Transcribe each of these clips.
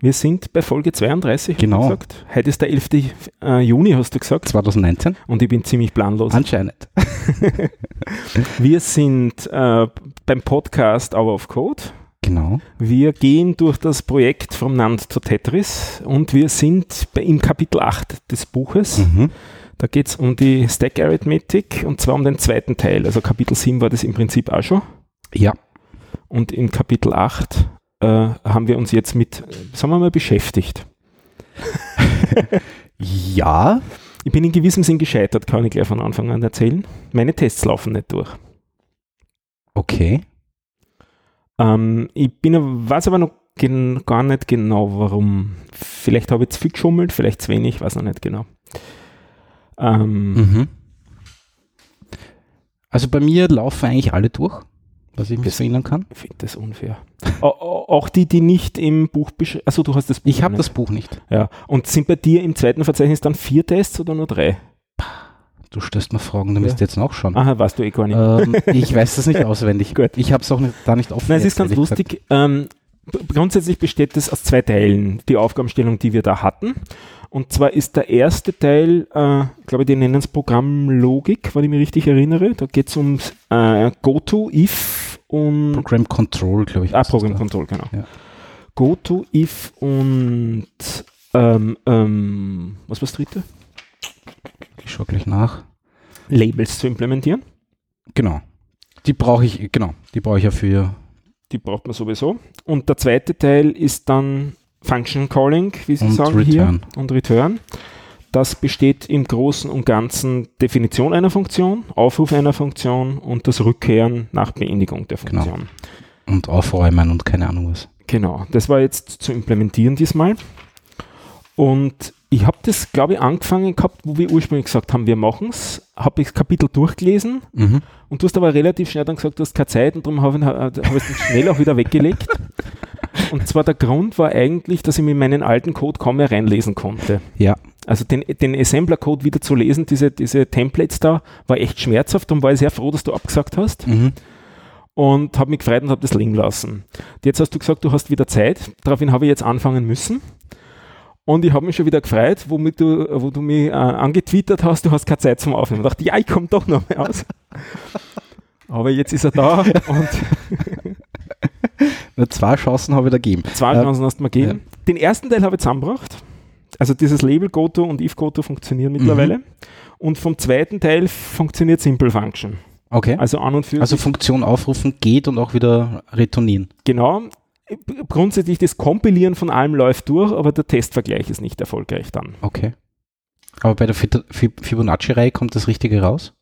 Wir sind bei Folge 32, hast du Genau. gesagt. Heute ist der 11. äh, Juni, hast du gesagt. 2019? Und ich bin ziemlich planlos. Anscheinend. Wir sind äh, beim Podcast Hour of Code. Genau. Wir gehen durch das Projekt From Nand to Tetris und wir sind bei, im Kapitel 8 des Buches. Mhm. Da geht es um die Stack Arithmetic und zwar um den zweiten Teil. Also Kapitel 7 war das im Prinzip auch schon. Ja. Und in Kapitel 8 äh, haben wir uns jetzt mit, sagen wir mal, beschäftigt. Ja. Ich bin in gewissem Sinn gescheitert, kann ich gleich von Anfang an erzählen. Meine Tests laufen nicht durch. Okay. Ähm, ich bin, weiß aber noch gen, gar nicht genau, warum. Vielleicht habe ich zu viel geschummelt, vielleicht zu wenig, weiß noch nicht genau. Ähm, Mhm. Also bei mir laufen eigentlich alle durch, was ich mich so erinnern kann. Ich finde das unfair. Au- au- auch die, die nicht im Buch beschreiben. Also du hast das Buch Ich habe das Buch nicht. Ja. Und sind bei dir im zweiten Verzeichnis dann vier Tests oder nur drei? Du stellst mir Fragen, du müsst jetzt nachschauen. Aha, weißt du eh gar nicht. Ähm, ich weiß das nicht auswendig. Gut. Ich habe es auch nicht, da nicht offen. Nein, es ist ganz lustig. Ähm, grundsätzlich besteht es aus zwei Teilen, die Aufgabenstellung, die wir da hatten. Und zwar ist der erste Teil, äh, ich glaube, die nennen es Programmlogik, wenn ich mich richtig erinnere. Da geht es um äh, GoTo, If und Program Control, glaube ich. ah, Program. Control, genau. Ja. GoTo, If und ähm, ähm, was war das dritte? Ich schaue gleich nach. Labels zu implementieren. Genau. Die brauche ich, genau, die brauche ich ja für. Die braucht man sowieso. Und der zweite Teil ist dann Function Calling, wie Sie Und sagen Return. hier, und Return. Das besteht im Großen und Ganzen Definition einer Funktion, Aufruf einer Funktion und das Rückkehren nach Beendigung der Genau. Funktion. Und aufräumen und keine Ahnung was. Genau, das war jetzt zu implementieren diesmal. Und ich habe das, glaube ich, angefangen gehabt, wo wir ursprünglich gesagt haben, wir machen es. Habe ich das Kapitel durchgelesen Mhm. und du hast aber relativ schnell dann gesagt, du hast keine Zeit und darum habe ich, hab es dann schnell auch wieder weggelegt. Und zwar der Grund war eigentlich, dass ich mir meinen alten Code kaum mehr reinlesen konnte. Ja. Also den, den Assembler-Code wieder zu lesen, diese, diese Templates da, war echt schmerzhaft. Darum war ich sehr froh, dass du abgesagt hast Mhm. und habe mich gefreut und habe das liegen lassen. Jetzt hast du gesagt, du hast wieder Zeit. Daraufhin habe ich jetzt anfangen müssen. Und ich habe mich schon wieder gefreut, womit du, wo du mich äh, angetwittert hast, du hast keine Zeit zum Aufnehmen. Ich dachte, ja, ich komme doch noch mal aus. Aber jetzt ist er da und Zwei Chancen habe ich da gegeben. zwei Äh, Chancen hast du mir gegeben. Den ersten Teil habe ich zusammengebracht. Also dieses Label Goto und if Goto funktionieren mittlerweile. Und vom zweiten Teil funktioniert Simple Function. Okay. Also an und für Also Funktion aufrufen geht und auch wieder retournieren. Genau. Grundsätzlich das Kompilieren von allem läuft durch, aber der Testvergleich ist nicht erfolgreich dann. Okay. Aber bei der Fibonacci-Reihe kommt das Richtige raus?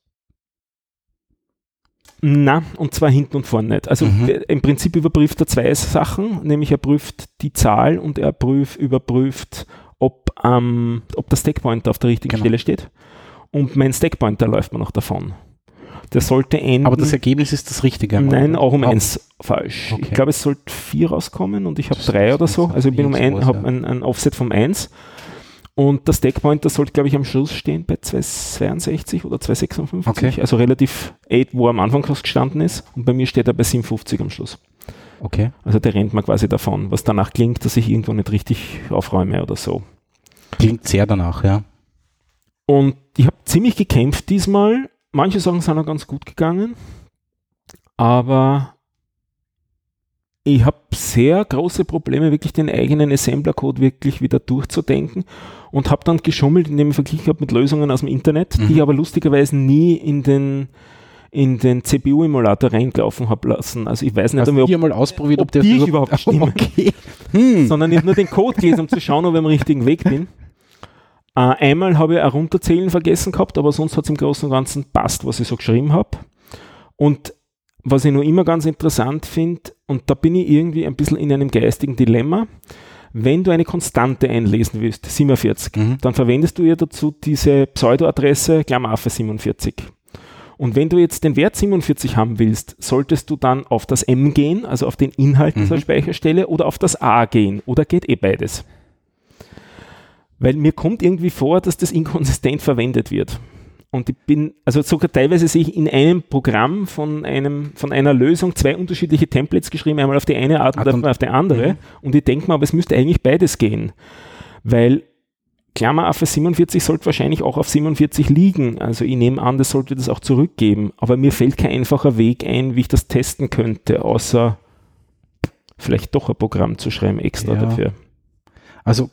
Na, und zwar hinten und vorne nicht. Also Mhm. im Prinzip überprüft er zwei Sachen, nämlich er prüft die Zahl und er prüf, überprüft, ob, ähm, ob der Stackpointer auf der richtigen Genau. Stelle steht. Und mein Stackpointer läuft mir noch davon. Der sollte enden. Aber das Ergebnis ist das Richtige. Nein, auch um Auch- eins falsch. Okay. Ich glaube, es sollte vier rauskommen und ich habe drei oder so. Also ich bin um ein, habe ein, ein Offset vom 1. Und der Stackpointer sollte, glaube ich, am Schluss stehen bei 262 oder 256. Okay. Also relativ 8, wo er am Anfang fast gestanden ist. Und bei mir steht er bei 57 am Schluss. Okay. Also der rennt mir quasi davon, was danach klingt, dass ich irgendwo nicht richtig aufräume oder so. Klingt sehr danach, ja. Und ich habe ziemlich gekämpft diesmal. Manche Sachen sind auch ganz gut gegangen. Aber ich habe sehr große Probleme, wirklich den eigenen Assembler-Code wirklich wieder durchzudenken und habe dann geschummelt, indem ich verglichen habe mit Lösungen aus dem Internet, Mhm. die ich aber lustigerweise nie in den in den CPU-Emulator reingelaufen habe lassen. Also ich weiß nicht, Hast ob, hier mal ausprobiert, ob, ob der die überhaupt stimmen. Okay. Hm. sondern ich habe nur den Code gelesen, um zu schauen, ob ich am richtigen Weg bin. Äh, einmal habe ich ein Runterzählen vergessen gehabt, aber sonst hat es im Großen und Ganzen passt, was ich so geschrieben habe. Und was ich noch immer ganz interessant finde, und da bin ich irgendwie ein bisschen in einem geistigen Dilemma, wenn du eine Konstante einlesen willst, 47, Mhm. dann verwendest du ja dazu diese Pseudoadresse Klammeraffe 47. Und wenn du jetzt den Wert 47 haben willst, solltest du dann auf das M gehen, also auf den Inhalt dieser Mhm. Speicherstelle, oder auf das A gehen, oder geht eh beides? Weil mir kommt irgendwie vor, dass das inkonsistent verwendet wird. Und ich bin, also sogar teilweise sehe ich in einem Programm von einem, von einer Lösung zwei unterschiedliche Templates geschrieben, einmal auf die eine Art und Ah, einmal auf die andere. Mhm. Und ich denke mir, aber es müsste eigentlich beides gehen. Weil Klammeraffe 47 sollte wahrscheinlich auch auf 47 liegen. Also ich nehme an, das sollte das auch zurückgeben. Aber mir fällt kein einfacher Weg ein, wie ich das testen könnte, außer vielleicht doch ein Programm zu schreiben extra Ja. dafür. Also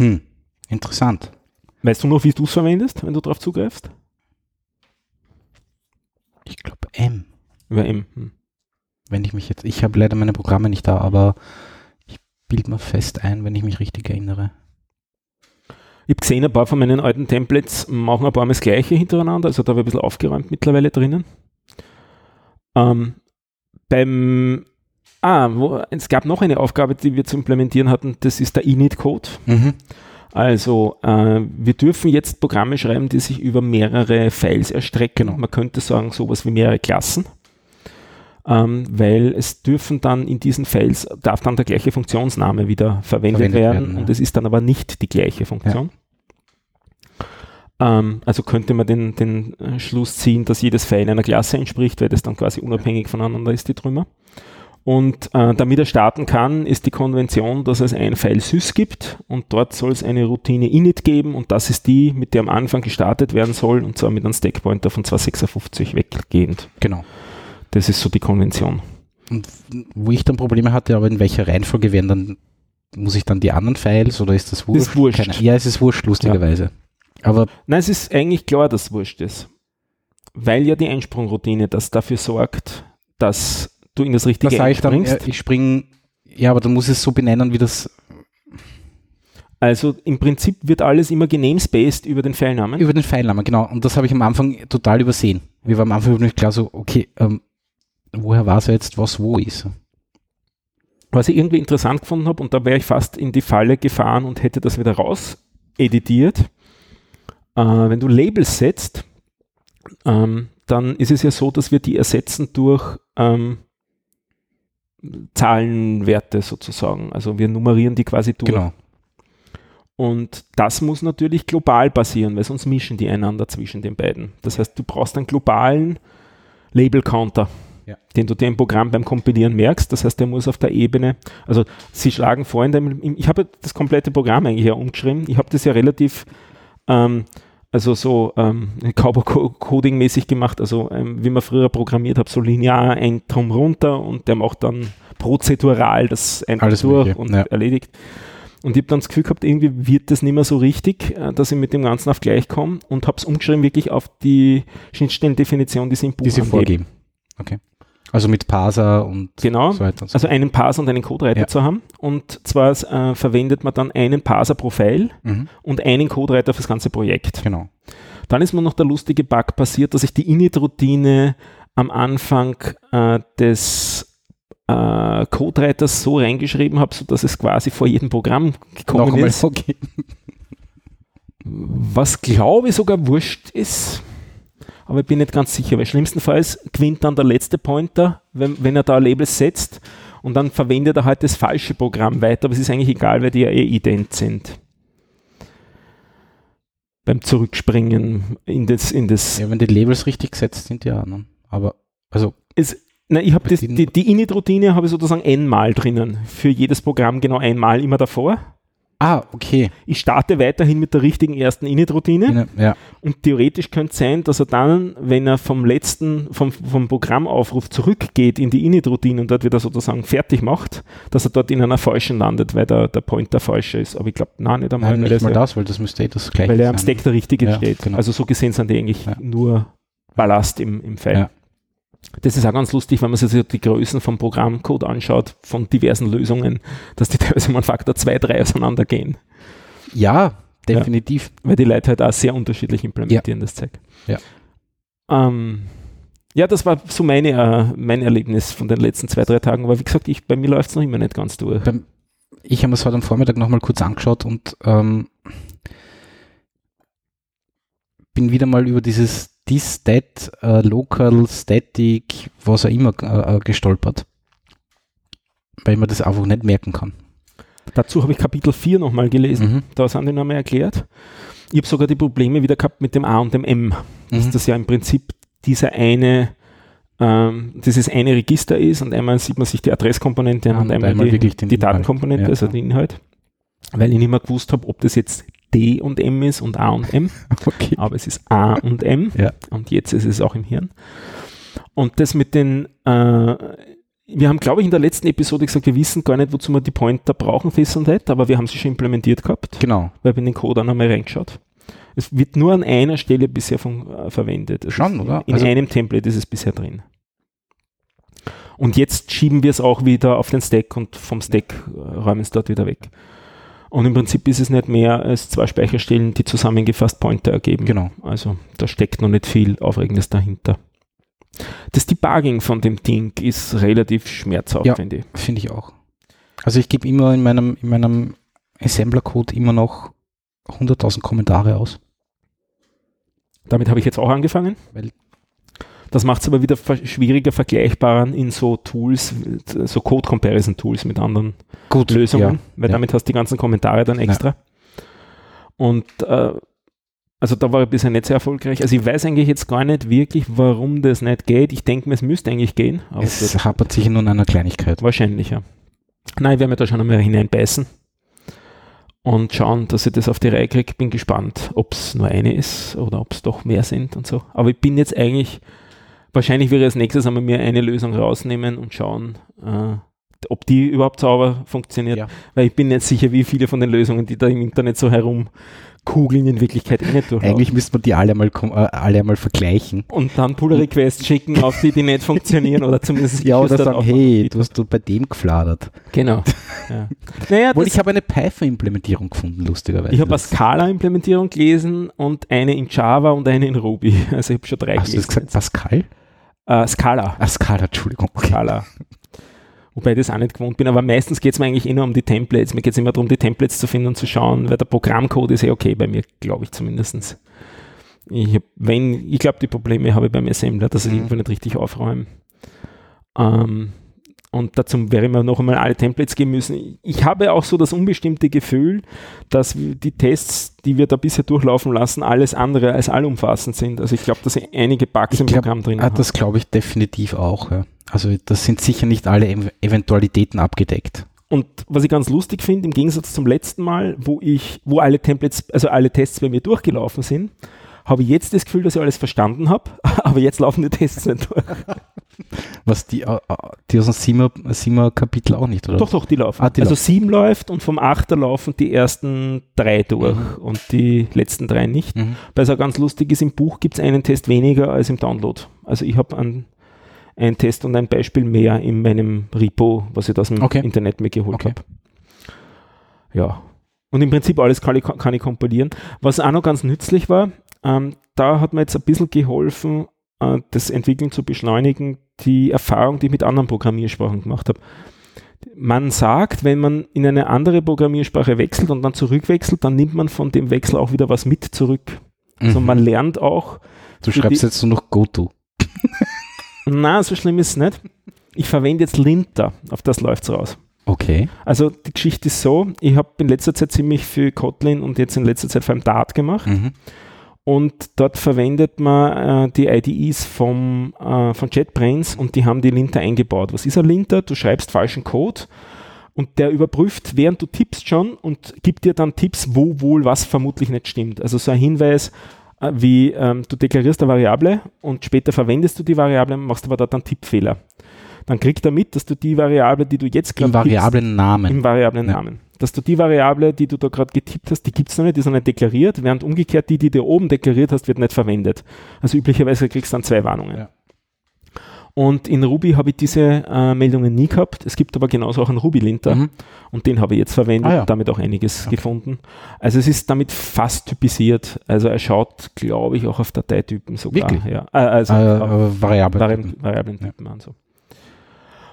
hm, interessant. Weißt du noch, wie du es verwendest, wenn du darauf zugreifst? Ich glaube M. Über M. Hm. Wenn ich mich jetzt, ich habe leider meine Programme nicht da, aber ich bilde mir fest ein, wenn ich mich richtig erinnere. Ich habe gesehen, ein paar von meinen alten Templates machen ein paar Mal das Gleiche hintereinander, also da habe ich ein bisschen aufgeräumt mittlerweile drinnen. Ähm, beim, ah, wo, es gab noch eine Aufgabe, die wir zu implementieren hatten, das ist der Init-Code. Mhm. Also äh, wir dürfen jetzt Programme schreiben, die sich über mehrere Files erstrecken. Genau. Man könnte sagen, sowas wie mehrere Klassen. Ähm, weil es dürfen dann in diesen Files, darf dann der gleiche Funktionsname wieder verwendet, Verwendet werden, werden, ja. und es ist dann aber nicht die gleiche Funktion. Ähm, also könnte man den, den äh, Schluss ziehen, dass jedes File einer Klasse entspricht, weil das dann quasi unabhängig voneinander ist, die Trümmer. Und äh, damit er starten kann, ist die Konvention, dass es ein File sys gibt und dort soll es eine Routine init geben und das ist die, mit der am Anfang gestartet werden soll und zwar mit einem Stackpointer von 256 weggehend. Genau. Das ist so die Konvention. Und wo ich dann Probleme hatte, aber in welcher Reihenfolge werden dann, muss ich dann die anderen Files oder ist das wurscht? Ist wurscht. Keine, ja, es ist wurscht, lustigerweise. Aber Nein, es ist eigentlich klar, dass es wurscht ist. Weil ja die Einsprungroutine das dafür sorgt, dass du in das da Richtige sage ich dann, einspringst. äh, ich springe, ja, aber dann muss es so benennen, wie das Also im Prinzip wird alles immer genamespaced über den Filenamen. über den Filenamen, genau. Und das habe ich am Anfang total übersehen. Mir war am Anfang nicht klar so, okay, ähm, woher weiß er jetzt, was wo ist? Was ich irgendwie interessant gefunden habe, und da wäre ich fast in die Falle gefahren und hätte das wieder raus editiert. Äh, wenn du Labels setzt, ähm, dann ist es ja so, dass wir die ersetzen durch ähm, Zahlenwerte sozusagen. Also wir nummerieren die quasi durch. Genau. Und das muss natürlich global passieren, weil sonst mischen die einander zwischen den beiden. Das heißt, du brauchst einen globalen Label-Counter, Ja. den du dir im Programm beim Kompilieren merkst. Das heißt, der muss auf der Ebene, also sie schlagen vor, in dem, ich habe das komplette Programm eigentlich ja umgeschrieben. Ich habe das ja relativ, ähm, also so ähm, Cowboy-Coding-mäßig gemacht, also ähm, wie man früher programmiert hat, so linear ein Drum runter und der macht dann prozedural das einfach durch und ja. erledigt. Und ich habe dann das Gefühl gehabt, irgendwie wird das nicht mehr so richtig, äh, dass ich mit dem Ganzen auf gleich komme und habe es umgeschrieben wirklich auf die Schnittstellendefinition, die sie im Buch Die sie angeben. vorgeben. Okay. Also mit Parser und Genau. so weiter und so Also einen Parser und einen Codereiter Ja. zu haben. Und zwar äh, verwendet man dann einen Parser pro File Mhm. und einen Codereiter fürs ganze Projekt. Genau. Dann ist mir noch der lustige Bug passiert, dass ich die Init-Routine am Anfang äh, des äh, Codereiters so reingeschrieben habe, sodass es quasi vor jedem Programm gekommen Noch einmal ist. okay. Was glaube ich sogar wurscht ist, aber ich bin nicht ganz sicher, weil schlimmstenfalls gewinnt dann der letzte Pointer, wenn, wenn er da Labels setzt und dann verwendet er halt das falsche Programm weiter, aber es ist eigentlich egal, weil die ja eh ident sind. Beim Zurückspringen in das, in das Ja, wenn die Labels richtig gesetzt sind, ja. Ne? Aber, also, es, na, ich habe die, die Init-Routine habe ich sozusagen einmal drinnen. Für jedes Programm genau einmal immer davor. Ah, okay. Ich starte weiterhin mit der richtigen ersten Init-Routine. Ja, Und theoretisch könnte es sein, dass er dann, wenn er vom letzten, vom, vom Programmaufruf zurückgeht in die Init-Routine und dort wieder sozusagen fertig macht, dass er dort in einer falschen landet, weil der, der Pointer falsch ist. Aber ich glaube, nein, nicht einmal, Nein, nicht das mal das, weil das müsste eh das gleiche weil er am. Stack der richtige Ja, steht. genau. Also so gesehen sind die eigentlich Ja. nur Ballast im, im File. Ja. Das ist auch ganz lustig, wenn man sich die Größen vom Programmcode anschaut, von diversen Lösungen, dass die teilweise einen Faktor 2, 3 auseinandergehen. Ja, definitiv. weil die Leute halt auch sehr unterschiedlich implementieren, das Zeug. Ja. Ähm, ja, das war so meine, äh, mein Erlebnis von den letzten zwei, drei Tagen. Aber wie gesagt, ich, bei mir läuft es noch immer nicht ganz durch. Beim, ich habe mir es heute am Vormittag nochmal kurz angeschaut und ähm, bin wieder mal über dieses this, that, äh, local, static, was auch immer äh, äh, gestolpert. Weil man das einfach nicht merken kann. Dazu habe ich Kapitel 4 nochmal gelesen. Mhm. Da sind die nochmal erklärt. Ich habe sogar die Probleme wieder gehabt mit dem A und dem M. Dass Mhm. das ja im Prinzip dieser eine, ähm, dieses eine Register ist und einmal sieht man sich die Adresskomponente an und und einmal, einmal die, die. Datenkomponente, Ja, also den Inhalt. Weil ich nicht mehr gewusst habe, ob das jetzt D und M ist und A und M. Okay. aber es ist A und M Ja. und jetzt ist es auch im Hirn. Und das mit den, äh, wir haben, glaube ich, in der letzten Episode gesagt, wir wissen gar nicht, wozu wir die Pointer brauchen Sonnet, aber wir haben sie schon implementiert gehabt, Genau. weil wir in den Code auch noch mal reingeschaut. Es wird nur an einer Stelle bisher von, äh, verwendet. Es Schon, oder? In Also- einem Template ist es bisher drin. Und jetzt schieben wir es auch wieder auf den Stack und vom Stack äh, räumen es dort wieder weg. Und im Prinzip ist es nicht mehr als zwei Speicherstellen, die zusammengefasst Pointer ergeben. Genau. Also da steckt noch nicht viel Aufregendes dahinter. Das Debugging von dem Ding ist relativ schmerzhaft, Ja. finde ich. Finde ich auch. Also ich gebe immer in meinem, in meinem Assembler-Code immer noch 100.000 Kommentare aus. Damit habe ich jetzt auch angefangen. Weil- das macht es aber wieder schwieriger vergleichbar in so Tools, so Code-Comparison-Tools mit anderen Gut. Lösungen, weil ja. damit hast du die ganzen Kommentare dann extra. Und äh, also da war ich bisher nicht sehr erfolgreich. Also ich weiß eigentlich jetzt gar nicht wirklich, warum das nicht geht. Ich denke mir, es müsste eigentlich gehen, es hapert sich nur an einer Kleinigkeit. Wahrscheinlich, ja. Nein, ich werde mir da schon einmal hineinbeißen und schauen, dass ich das auf die Reihe kriege. Bin gespannt, ob es nur eine ist oder ob es doch mehr sind und so. Aber ich bin jetzt eigentlich, wahrscheinlich wäre als nächstes einmal mir eine Lösung rausnehmen und schauen, äh, ob die überhaupt sauber funktioniert. Ja. Weil ich bin nicht sicher, wie viele von den Lösungen, die da im Internet so herumkugeln, in Wirklichkeit eh nicht durchlaufen. Eigentlich müsste man die alle mal, äh, alle mal vergleichen. und dann Pull-Requests schicken, auf die, die nicht funktionieren oder zumindest Ja, oder sagen, hey, du hast du bei dem gefladert. Genau. Ja. Naja, das- ich habe eine Python-Implementierung gefunden, lustigerweise. Ich habe eine Scala-Implementierung gelesen und eine in Java und eine in Ruby. Also ich habe schon drei Hast du das gesagt, Pascal? Äh, Scala. Ah, Scala, Entschuldigung. Okay. Scala. Wobei ich das auch nicht gewohnt bin, aber meistens geht es mir eigentlich eh nur um die Templates. Mir geht es immer darum, die Templates zu finden und zu schauen, weil der Programmcode ist eh okay bei mir, glaube ich zumindest. Ich hab, wenn, ich glaube, die Probleme habe ich beim Assembler, dass ich Mhm. irgendwo nicht richtig aufräume. Ähm, und dazu wäre mir noch einmal alle Templates geben müssen. Ich habe auch so das unbestimmte Gefühl, dass die Tests, die wir da bisher durchlaufen lassen, alles andere als allumfassend sind. Also ich glaube, dass einige Bugs Ich im glaub, Programm drin Ah, haben. das glaube ich definitiv auch. Ja. Also das sind sicher nicht alle Ev Eventualitäten abgedeckt. Und was ich ganz lustig finde, im Gegensatz zum letzten Mal, wo ich, wo alle Templates, also alle Tests bei mir durchgelaufen sind, habe ich jetzt das Gefühl, dass ich alles verstanden habe, aber jetzt laufen die Tests nicht durch. Was die, äh, äh, die aus dem Siemer, Siemer Kapitel auch nicht, oder? Doch, doch, die laufen. Ah, die also laufen. sieben läuft und vom Achter laufen die ersten drei durch Mhm. und die letzten drei nicht. Mhm. Weil es auch ganz lustig ist, im Buch gibt es einen Test weniger als im Download. Also ich habe einen, einen Test und ein Beispiel mehr in meinem Repo, was ich aus dem Okay. Internet mir geholt Okay. habe. Ja. Und im Prinzip alles kann ich, kann ich kompilieren. Was auch noch ganz nützlich war, ähm, da hat mir jetzt ein bisschen geholfen, äh, das Entwickeln zu beschleunigen, die Erfahrung, die ich mit anderen Programmiersprachen gemacht habe. Man sagt, wenn man in eine andere Programmiersprache wechselt und dann zurückwechselt, dann nimmt man von dem Wechsel auch wieder was mit zurück. Also Mhm. man lernt auch, du schreibst jetzt nur noch GoTo. na, so schlimm ist es nicht. Ich verwende jetzt Linter, auf das läuft es raus. Okay. Also die Geschichte ist so, ich habe in letzter Zeit ziemlich viel Kotlin und jetzt in letzter Zeit vor allem Dart gemacht Mhm. Und dort verwendet man äh, die IDEs vom, äh, von JetBrains und die haben die Linter eingebaut. Was ist ein Linter? Du schreibst falschen Code und der überprüft, während du tippst schon und gibt dir dann Tipps, wo wohl was vermutlich nicht stimmt. Also so ein Hinweis, äh, wie ähm, du deklarierst eine Variable und später verwendest du die Variable, machst aber dort einen Tippfehler. Dann kriegt er mit, dass du die Variable, die du jetzt Im gerade tippst, variablen Namen. im variablen Ja. Namen. Dass du die Variable, die du da gerade getippt hast, die gibt es noch nicht, die ist noch nicht deklariert, während umgekehrt die, die du oben deklariert hast, wird nicht verwendet. Also üblicherweise kriegst du dann zwei Warnungen. Ja. Und in Ruby habe ich diese äh, Meldungen nie gehabt. Es gibt aber genauso auch einen Ruby-Linter Mhm. und den habe ich jetzt verwendet Ah, ja. und damit auch einiges Okay. gefunden. Also es ist damit fast typisiert. Also er schaut, glaube ich, auch auf Dateitypen sogar. Wirklich? Ja. Äh, also Äh, auf äh, Variablen. Variablen, Variablen-Typen an. So.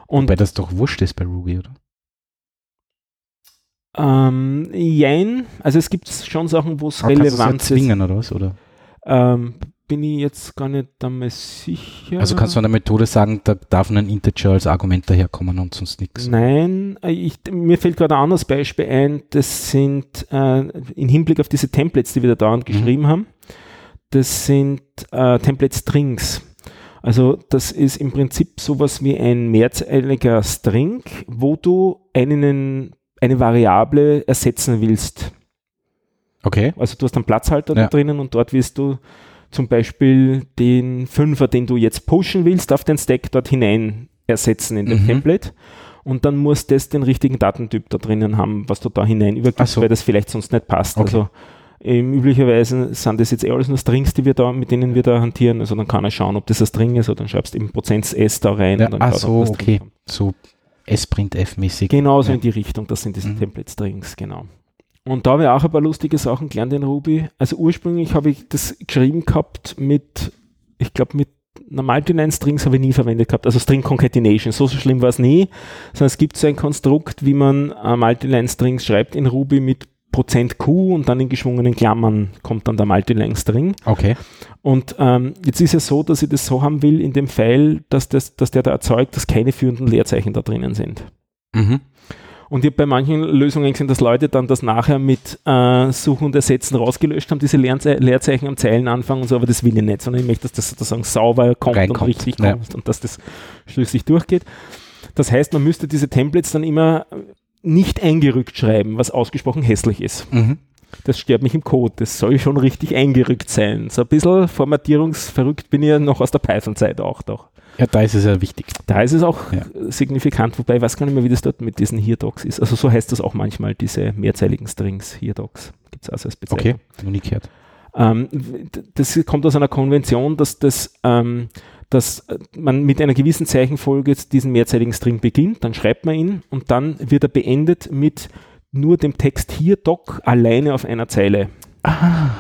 Und Wobei das doch wurscht ist bei Ruby, oder? Ähm, jein, also es gibt schon Sachen, wo es relevant ist. zwingen, oder was? Oder? Ähm, bin ich jetzt gar nicht einmal sicher. Also kannst du an der Methode sagen, da darf ein Integer als Argument daherkommen und sonst nichts. Nein, äh, ich, mir fällt gerade ein anderes Beispiel ein. Das sind äh, im Hinblick auf diese Templates, die wir da dauernd mhm. geschrieben haben. Das sind äh, Template Strings. Also das ist im Prinzip sowas wie ein mehrzeiliger String, wo du einen, eine Variable ersetzen willst. Okay. Also du hast einen Platzhalter ja. da drinnen und dort willst du zum Beispiel den Fünfer, den du jetzt pushen willst, auf den Stack dort hinein ersetzen in dem mhm. Template. Und dann muss das den richtigen Datentyp da drinnen haben, was du da hinein übergibst, so. weil das vielleicht sonst nicht passt. Okay. Also ähm, üblicherweise sind das jetzt eh alles nur Strings, die wir da, mit denen wir da hantieren. Also dann kann er schauen, ob das ein String ist oder dann schreibst du eben Prozent S da rein. Ja, ach so, okay. So S-Printf-mäßig. Genau so ja. in die Richtung, das sind diese mhm. Template-Strings, genau. Und da habe ich auch ein paar lustige Sachen gelernt in Ruby. Also ursprünglich habe ich das geschrieben gehabt mit, ich glaube mit Multiline Strings habe ich nie verwendet gehabt, also String Concatenation. So, so schlimm war es nie, sondern es gibt so ein Konstrukt, wie man uh, Multiline Strings schreibt in Ruby mit Prozent Q und dann in geschwungenen Klammern kommt dann der Multiline String. Okay. Und ähm, jetzt ist es so, dass ich das so haben will in dem Pfeil, dass, das, dass der da erzeugt, dass keine führenden Leerzeichen da drinnen sind. Mhm. Und ich habe bei manchen Lösungen gesehen, dass Leute dann das nachher mit äh, Suchen und Ersetzen rausgelöscht haben, diese Leerze Leerzeichen am Zeilenanfang und so, aber das will ich nicht, sondern ich möchte, dass das sozusagen sauber kommt Reinkommt. und richtig ja. kommt und dass das schlüssig durchgeht. Das heißt, man müsste diese Templates dann immer nicht eingerückt schreiben, was ausgesprochen hässlich ist. Mhm. Das stört mich im Code. Das soll schon richtig eingerückt sein. So ein bisschen formatierungsverrückt bin ich ja noch aus der Python-Zeit auch doch. Ja, da ist es ja wichtig. Da ist es auch ja. signifikant, wobei ich weiß gar nicht mehr, wie das dort mit diesen Here-Docs ist. Also so heißt das auch manchmal, diese mehrzeiligen Strings, Here-Docs. Gibt es also als Bezeichnung. Okay, noch nie gehört. Ähm, das kommt aus einer Konvention, dass, das, ähm, dass man mit einer gewissen Zeichenfolge diesen mehrzeiligen String beginnt, dann schreibt man ihn und dann wird er beendet mit nur dem Text Here-Doc alleine auf einer Zeile. Ah,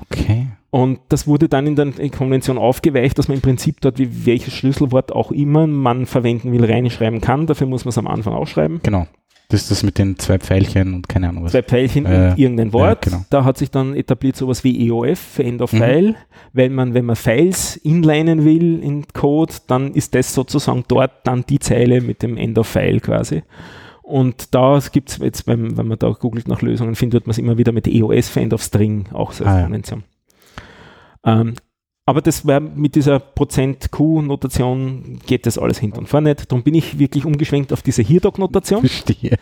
okay. Und das wurde dann in der Konvention aufgeweicht, dass man im Prinzip dort, wie welches Schlüsselwort auch immer man verwenden will, reinschreiben kann. Dafür muss man es am Anfang ausschreiben. Genau. Das ist das mit den zwei Pfeilchen und keine Ahnung was. Zwei Pfeilchen äh, und irgendein Wort. Ja, genau. Da hat sich dann etabliert sowas wie EOF für End of mhm. File. Weil man, wenn man Files inlinen will in Code, dann ist das sozusagen dort dann die Zeile mit dem End of File quasi. Und da gibt es jetzt, wenn, wenn man da googelt nach Lösungen, findet man es immer wieder mit EOS für End of String auch so ah, Konvention. Ja. Ähm, aber das war mit dieser Prozent-Q-Notation geht das alles hinten und vorne nicht. Darum bin ich wirklich umgeschwenkt auf diese Hirdog-Notation. Verstehe.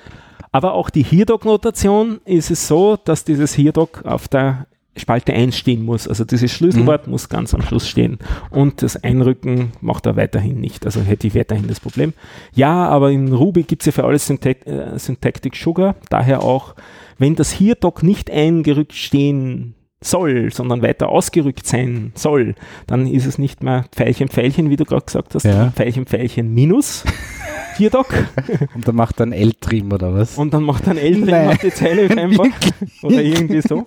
Aber auch die Hirdog-Notation ist es so, dass dieses Hirdog auf der Spalte 1 stehen muss. Also dieses Schlüsselwort mhm. muss ganz am Schluss stehen. Und das Einrücken macht er weiterhin nicht. Also hätte ich weiterhin das Problem. Ja, aber in Ruby gibt es ja für alles Syntact äh, Syntactic Sugar. Daher auch, wenn das Hirdog nicht eingerückt stehen soll, sondern weiter ausgerückt sein soll, dann ist es nicht mehr Pfeilchen, Pfeilchen, wie du gerade gesagt hast, ja. Pfeilchen, Pfeilchen minus. Hier Doc. Und dann macht er ein L-Trim oder was? Und dann macht er ein L-Trim auf die Zeile einfach. oder irgendwie so.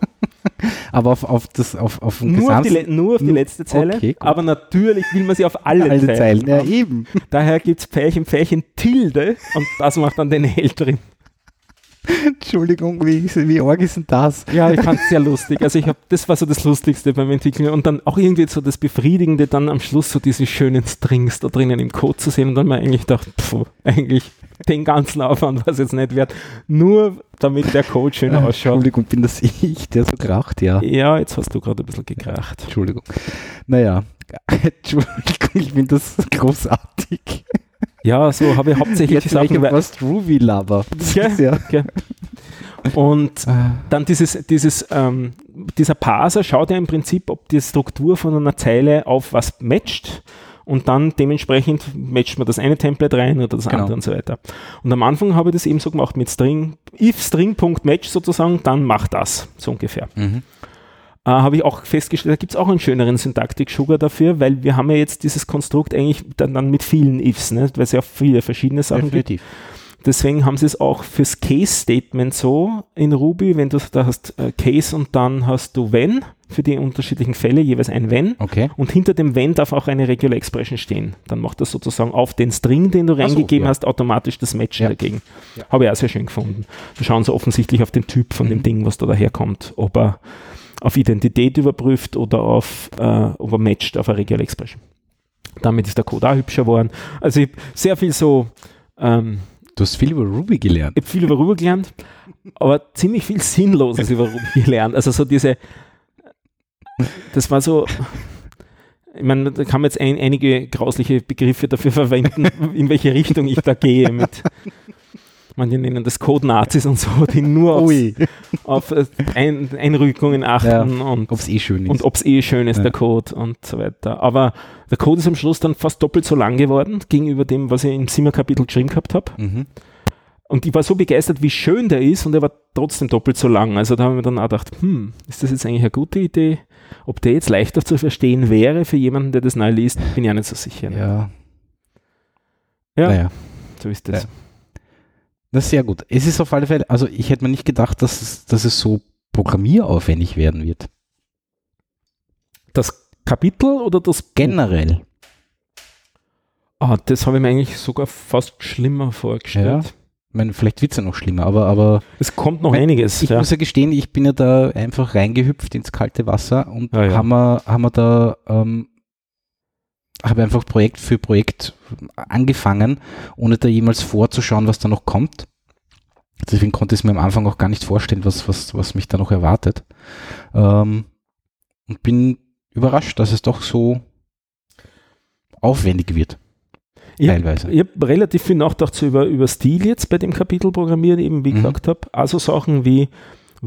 Aber auf, auf, das, auf, auf nur, auf die, nur auf die letzte Zeile. Okay, aber natürlich will man sie auf alle, alle Zeilen. Zeilen. Ja, eben. Daher gibt es Pfeilchen, Pfeilchen, Tilde und das macht dann den L-Trim. Entschuldigung, wie, wie arg ist denn das? Ja, ich fand es sehr lustig. Also ich habe, das war so das Lustigste beim Entwickeln und dann auch irgendwie so das Befriedigende, dann am Schluss so diese schönen Strings da drinnen im Code zu sehen und dann mal eigentlich gedacht, pff, eigentlich den ganzen Aufwand war es jetzt nicht wert, nur damit der Code schön ausschaut. Entschuldigung, bin das ich, der so kracht, ja. Ja, jetzt hast du gerade ein bisschen gekracht. Entschuldigung. Naja, Entschuldigung, ich finde das großartig. Ja, so habe ich hauptsächlich Jetzt Sachen. Fast Ruby Lover. Ja, ja. Okay. Und ah. dann dieses, dieses, ähm, dieser Parser schaut ja im Prinzip, ob die Struktur von einer Zeile auf was matcht und dann dementsprechend matcht man das eine Template rein oder das genau. andere und so weiter. Und am Anfang habe ich das eben so gemacht mit String, if string.match sozusagen, dann macht das, so ungefähr. Mhm äh, habe ich auch festgestellt, da gibt es auch einen schöneren Syntaktik-Sugar dafür, weil wir haben ja jetzt dieses Konstrukt eigentlich dann, dann mit vielen Ifs, ne? weil es ja viele verschiedene Sachen Definitiv. gibt. Deswegen haben sie es auch fürs Case-Statement so in Ruby, wenn du da hast äh, Case und dann hast du When für die unterschiedlichen Fälle, jeweils ein Wenn. Okay. Und hinter dem Wenn darf auch eine Regular Expression stehen. Dann macht das sozusagen auf den String, den du reingegeben so, ja. hast, automatisch das Match ja. dagegen. Ja. Habe ich auch sehr schön gefunden. Wir schauen so offensichtlich auf den Typ von mhm. dem Ding, was da daherkommt, ob er auf Identität überprüft oder auf äh, overmatched auf eine Regular Expression. Damit ist der Code auch hübscher geworden. Also ich habe sehr viel so ähm, Du hast viel über Ruby gelernt. Ich habe viel über Ruby gelernt, aber ziemlich viel Sinnloses über Ruby gelernt. Also so diese, das war so, ich meine, da kann man jetzt ein, einige grausliche Begriffe dafür verwenden, in welche Richtung ich da gehe mit, manche nennen das Code-Nazis und so, die nur aufs, auf äh, ein, Einrückungen achten ja, und ob es eh schön ist. Und ob es eh schön ist, ja. der Code und so weiter. Aber der Code ist am Schluss dann fast doppelt so lang geworden gegenüber dem, was ich im Simmer-Kapitel geschrieben gehabt habe. Mhm. Und ich war so begeistert, wie schön der ist und er war trotzdem doppelt so lang. Also da habe ich mir dann auch gedacht, hm, ist das jetzt eigentlich eine gute Idee? Ob der jetzt leichter zu verstehen wäre für jemanden, der das neu liest, bin ich auch nicht so sicher. Ne? Ja. Ja, naja. so ist das. Ja. Ist sehr gut. Es ist auf alle Fälle, also ich hätte mir nicht gedacht, dass es, dass es so programmieraufwendig werden wird. Das Kapitel oder das Generell? Ah, das habe ich mir eigentlich sogar fast schlimmer vorgestellt. Ja. Ich meine, vielleicht wird es ja noch schlimmer, aber, aber es kommt noch einiges. Ich ja. muss ja gestehen, ich bin ja da einfach reingehüpft ins kalte Wasser und ja. haben, wir, haben wir da ähm, habe einfach Projekt für Projekt angefangen, ohne da jemals vorzuschauen, was da noch kommt. Deswegen konnte ich es mir am Anfang auch gar nicht vorstellen, was, was, was mich da noch erwartet. Ähm, und bin überrascht, dass es doch so aufwendig wird. Ich teilweise. Ich habe relativ viel nachgedacht so über, über Stil jetzt bei dem Kapitel Programmieren, eben wie ich mhm. gesagt habe. Also Sachen wie,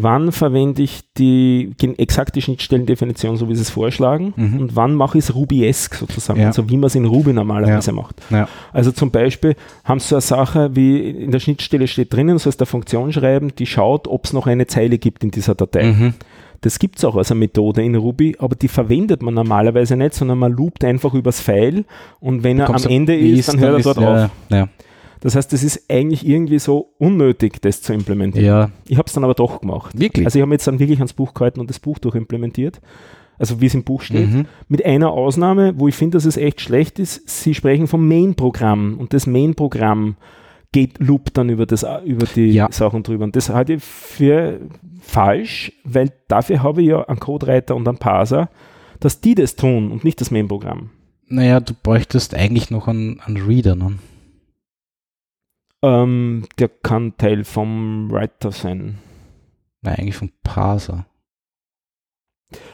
wann verwende ich die exakte Schnittstellendefinition, so wie sie es vorschlagen, mhm. und wann mache ich es Ruby-esque sozusagen, ja. also wie man es in Ruby normalerweise ja. macht. Ja. Also zum Beispiel haben sie so eine Sache, wie in der Schnittstelle steht drinnen, so als der Funktion schreiben, die schaut, ob es noch eine Zeile gibt in dieser Datei. Mhm. Das gibt es auch als eine Methode in Ruby, aber die verwendet man normalerweise nicht, sondern man loopt einfach übers File und wenn er am Ende ist, dann hört er dort auf. Das heißt, es ist eigentlich irgendwie so unnötig, das zu implementieren. Ja. Ich habe es dann aber doch gemacht. Wirklich? Also ich habe jetzt dann wirklich ans Buch gehalten und das Buch durchimplementiert. Also wie es im Buch steht. Mhm. Mit einer Ausnahme, wo ich finde, dass es echt schlecht ist. Sie sprechen vom Main-Programm und das Main-Programm geht Loop dann über, das, über die ja. Sachen drüber. Und das halte ich für falsch, weil dafür habe ich ja einen Codereiter und einen Parser, dass die das tun und nicht das Main-Programm. Naja, du bräuchtest eigentlich noch einen, einen Reader, ne? Ähm, der kann Teil vom Writer sein. Nein, eigentlich vom Parser.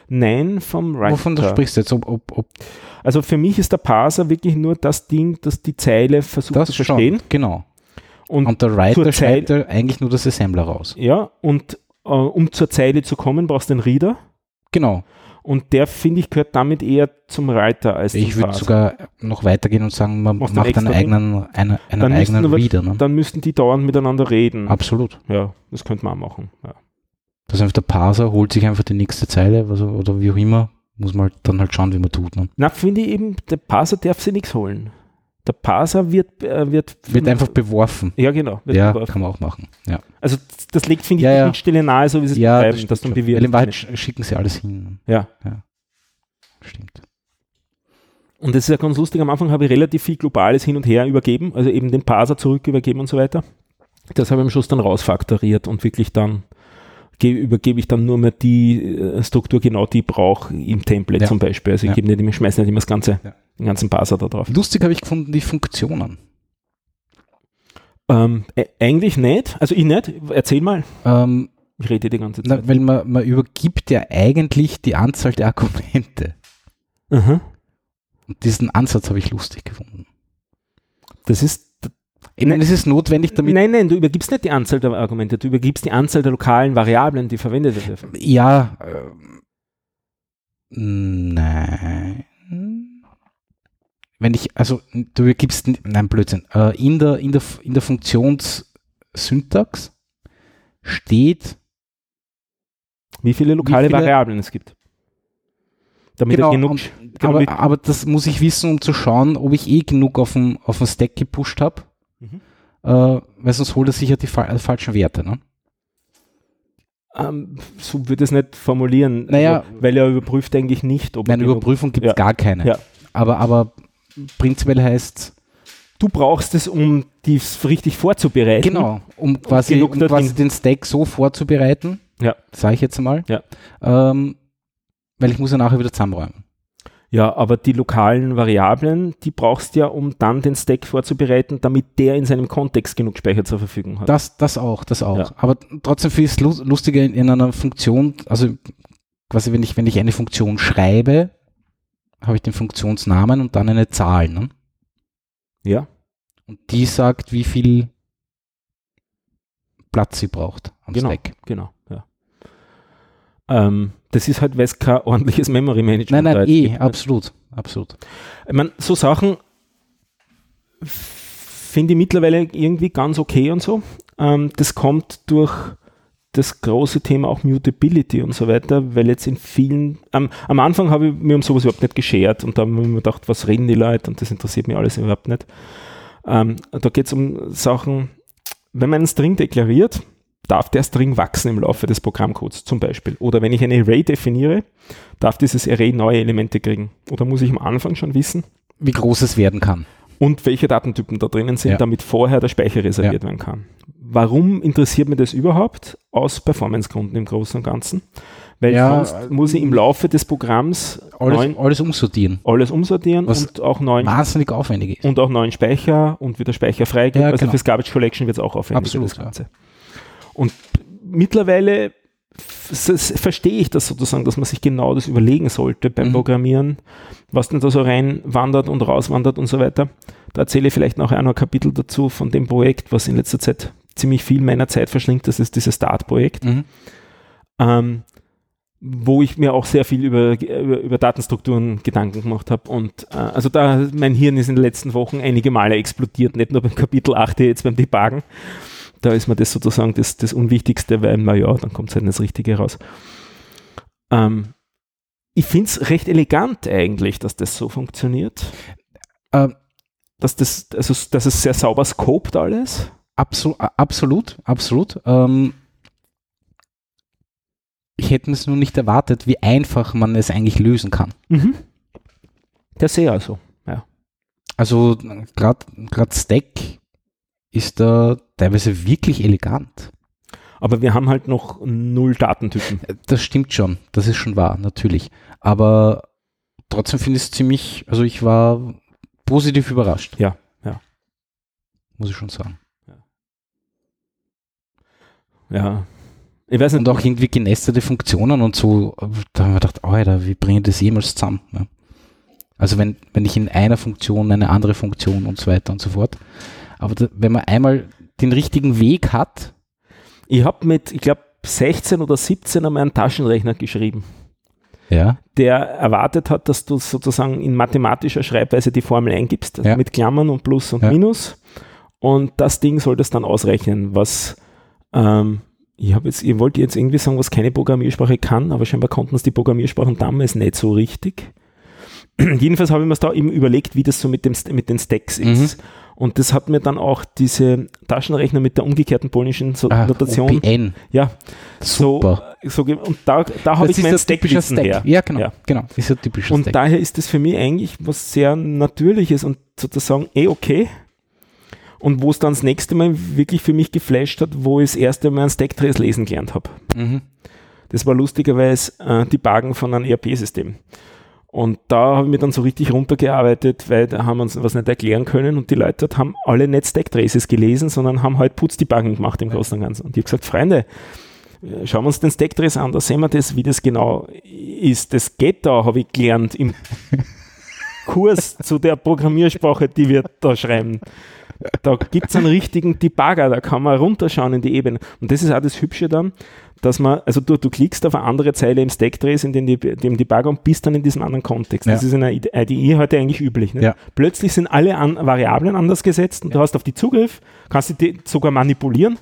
Nein, vom Writer. Wovon du sprichst jetzt? Ob, ob, ob also für mich ist der Parser wirklich nur das Ding, das die Zeile versucht das zu verstehen. Schon, genau. Und, und der Writer schreibt eigentlich nur das Assembler raus. Ja, und äh, um zur Zeile zu kommen, brauchst du einen Reader. Genau. Und der, finde ich, gehört damit eher zum Reiter als Ich würde sogar noch weitergehen und sagen, man Machst macht einen eigenen, eine, einen dann eigenen aber, Reader. Ne? Dann müssten die dauernd miteinander reden. Absolut. Ja, das könnte man auch machen. Ja. Das einfach der Parser, holt sich einfach die nächste Zeile also, oder wie auch immer. Muss man halt dann halt schauen, wie man tut. Ne? Na, finde ich eben, der Parser darf sich nichts holen. Der Parser wird, äh, wird, wird einfach beworfen. Ja, genau. ja, beworfen. kann man auch machen. Ja. Also das legt, finde ich, ja, die ja. Schnittstelle nahe, so wie sie es ja, betreiben, das dass du bewirtest. In Wahrheit schicken sie alles hin. Ja. ja. Stimmt. Und das ist ja ganz lustig, am Anfang habe ich relativ viel Globales hin und her übergeben, also eben den Parser zurück übergeben und so weiter. Das habe ich am Schluss dann rausfaktoriert und wirklich dann übergebe ich dann nur mehr die äh, Struktur genau, die ich brauche im Template Ja. zum Beispiel. Also ich Ja. gebe nicht, ich schmeiße nicht immer das ganze, Ja. den ganzen Parser da drauf. Lustig habe ich gefunden, die Funktionen. Ähm, äh, eigentlich nicht, also ich nicht, erzähl mal. Ähm, Ich rede die ganze Zeit. na, weil man, man übergibt ja eigentlich die Anzahl der Argumente. Aha. Und diesen Ansatz habe ich lustig gefunden. Das ist Meine, es ist notwendig, damit. Nein, nein, du übergibst nicht die Anzahl der Argumente, du übergibst die Anzahl der lokalen Variablen, die verwendet werden. Ja. ähm, nein. Wenn ich, also du übergibst, nein, Blödsinn. Äh, in, der, in, der, in der Funktionssyntax steht Wie viele lokale viele- Variablen es gibt. Damit Genau, genug. und- aber, aber das muss ich wissen, um zu schauen, ob ich eh genug auf dem, auf dem Stack gepusht habe. Äh, weil sonst holt er sicher die fa äh, falschen Werte. Ne? ähm, so würde ich es nicht formulieren, Naja. also, weil er überprüft eigentlich nicht, ob Nein, Überprüfung gibt es Ja. gar keine. Ja. Aber, aber prinzipiell heißt Du brauchst es, um dies richtig vorzubereiten. genau, um quasi, um quasi den Stack so vorzubereiten, Ja. Sage ich jetzt mal. Ja. Ähm, weil ich muss ja nachher wieder zusammenräumen. Ja, aber die lokalen Variablen, die brauchst du ja, um dann den Stack vorzubereiten, damit der in seinem Kontext genug Speicher zur Verfügung hat. Das, das auch, das auch. Ja. Aber trotzdem finde ich es lustiger in, in einer Funktion, also quasi, wenn ich, wenn ich eine Funktion schreibe, habe ich den Funktionsnamen und dann eine Zahl. Ne? Ja. Und die sagt, wie viel Platz sie braucht am genau, Stack. Genau, ja. Ähm, das ist halt, weil es kein ordentliches Memory Management Nein, nein, eh, gibt, absolut, absolut. Ich meine, so Sachen finde ich mittlerweile irgendwie ganz okay und so. Ähm, das kommt durch das große Thema auch Mutability und so weiter, weil jetzt in vielen, ähm, am Anfang habe ich mir um sowas überhaupt nicht geschert und da habe ich mir gedacht, was reden die Leute und das interessiert mich alles überhaupt nicht. Ähm, da geht es um Sachen, wenn man einen String deklariert, darf der String wachsen im Laufe des Programmcodes zum Beispiel. Oder wenn ich ein Array definiere, darf dieses Array neue Elemente kriegen. Oder muss ich am Anfang schon wissen, wie groß es werden kann. Und welche Datentypen da drinnen sind, ja. damit vorher der Speicher reserviert ja. werden kann. Warum interessiert mir das überhaupt? Aus Performancegründen im Großen und Ganzen. Weil ja, sonst muss ich im Laufe des Programms alles, neuen, alles umsortieren. Alles umsortieren und auch neuen. Wahnsinnig aufwendig ist. Und auch neuen Speicher und wieder Speicher freigeben. Also genau. fürs Garbage Collection wird es auch aufwendig. Absolut, das Ganze. Ja. Und mittlerweile verstehe ich das sozusagen, dass man sich genau das überlegen sollte beim mhm. Programmieren, was denn da so reinwandert und rauswandert und so weiter. Da erzähle ich vielleicht nachher noch ein Kapitel dazu von dem Projekt, was in letzter Zeit ziemlich viel meiner Zeit verschlingt. Das ist dieses Start-Projekt. Mhm. Ähm, wo ich mir auch sehr viel über, über, über Datenstrukturen Gedanken gemacht habe. Und äh, also da, mein Hirn ist in den letzten Wochen einige Male explodiert, nicht nur beim Kapitel 8 jetzt beim Debuggen. Da ist mir das sozusagen das, das Unwichtigste, weil, naja, dann kommt es halt das Richtige raus. Ähm, ich finde es recht elegant eigentlich, dass das so funktioniert. Ähm, dass, das, also, dass es sehr sauber scoped alles. Absol absolut, absolut. Ähm, ich hätte es nur nicht erwartet, wie einfach man es eigentlich lösen kann. Mhm. Der sehe also, ja. Also gerade Stack ist da teilweise wirklich elegant. Aber wir haben halt noch null Datentypen. Das stimmt schon, das ist schon wahr, natürlich. Aber trotzdem finde ich es ziemlich, also ich war positiv überrascht. Ja, ja. Muss ich schon sagen. Ja. ja. Ich weiß nicht. Und auch irgendwie genestete Funktionen und so, da haben wir gedacht, Alter, wie bringen das jemals zusammen? Ne? Also wenn, wenn ich in einer Funktion eine andere Funktion und so weiter und so fort. Aber da, wenn man einmal den richtigen Weg hat. Ich habe mit, ich glaube, 16 oder 17 einmal einen Taschenrechner geschrieben. Ja. Der erwartet hat, dass du sozusagen in mathematischer Schreibweise die Formel eingibst, also ja. mit Klammern und Plus und ja. Minus. Und das Ding soll das dann ausrechnen, was ähm, ich habe jetzt, ihr wollt jetzt irgendwie sagen, was keine Programmiersprache kann, aber scheinbar konnten es die Programmiersprachen damals nicht so richtig. Jedenfalls habe ich mir da eben überlegt, wie das so mit, dem, mit den Stacks mhm. ist. Und das hat mir dann auch diese Taschenrechner mit der umgekehrten polnischen so ah, Notation. OPN. Ja, Super. So, so, und da, da habe ich mein Stackwissen Stack. her. Ja, genau. Ja. genau. Ist ein typischer und Stack. daher ist das für mich eigentlich was sehr Natürliches und sozusagen eh okay. Und wo es dann das nächste Mal wirklich für mich geflasht hat, wo ich das erste Mal ein Stacktrace lesen gelernt habe. Mhm. Das war lustigerweise äh, die Bagen von einem ERP-System. Und da habe ich mir dann so richtig runtergearbeitet, weil da haben wir uns was nicht erklären können und die Leute dort haben alle nicht Stacktraces gelesen, sondern haben halt Putzdebuggen gemacht im Großen und Ganzen. Und ich habe gesagt, Freunde, äh, schauen wir uns den Stacktrace an, da sehen wir das, wie das genau ist. Das geht da, habe ich gelernt im Kurs zu der Programmiersprache, die wir da schreiben. Da gibt es einen richtigen Debugger, da kann man runterschauen in die Ebene. Und das ist auch das Hübsche dann, dass man, also du, du klickst auf eine andere Zeile im Stacktrace in dem, dem Debugger und bist dann in diesem anderen Kontext. Ja. Das ist in der IDE heute eigentlich üblich. Ne? Ja. Plötzlich sind alle an Variablen anders gesetzt und ja. du hast auf die Zugriff, kannst die sogar manipulieren.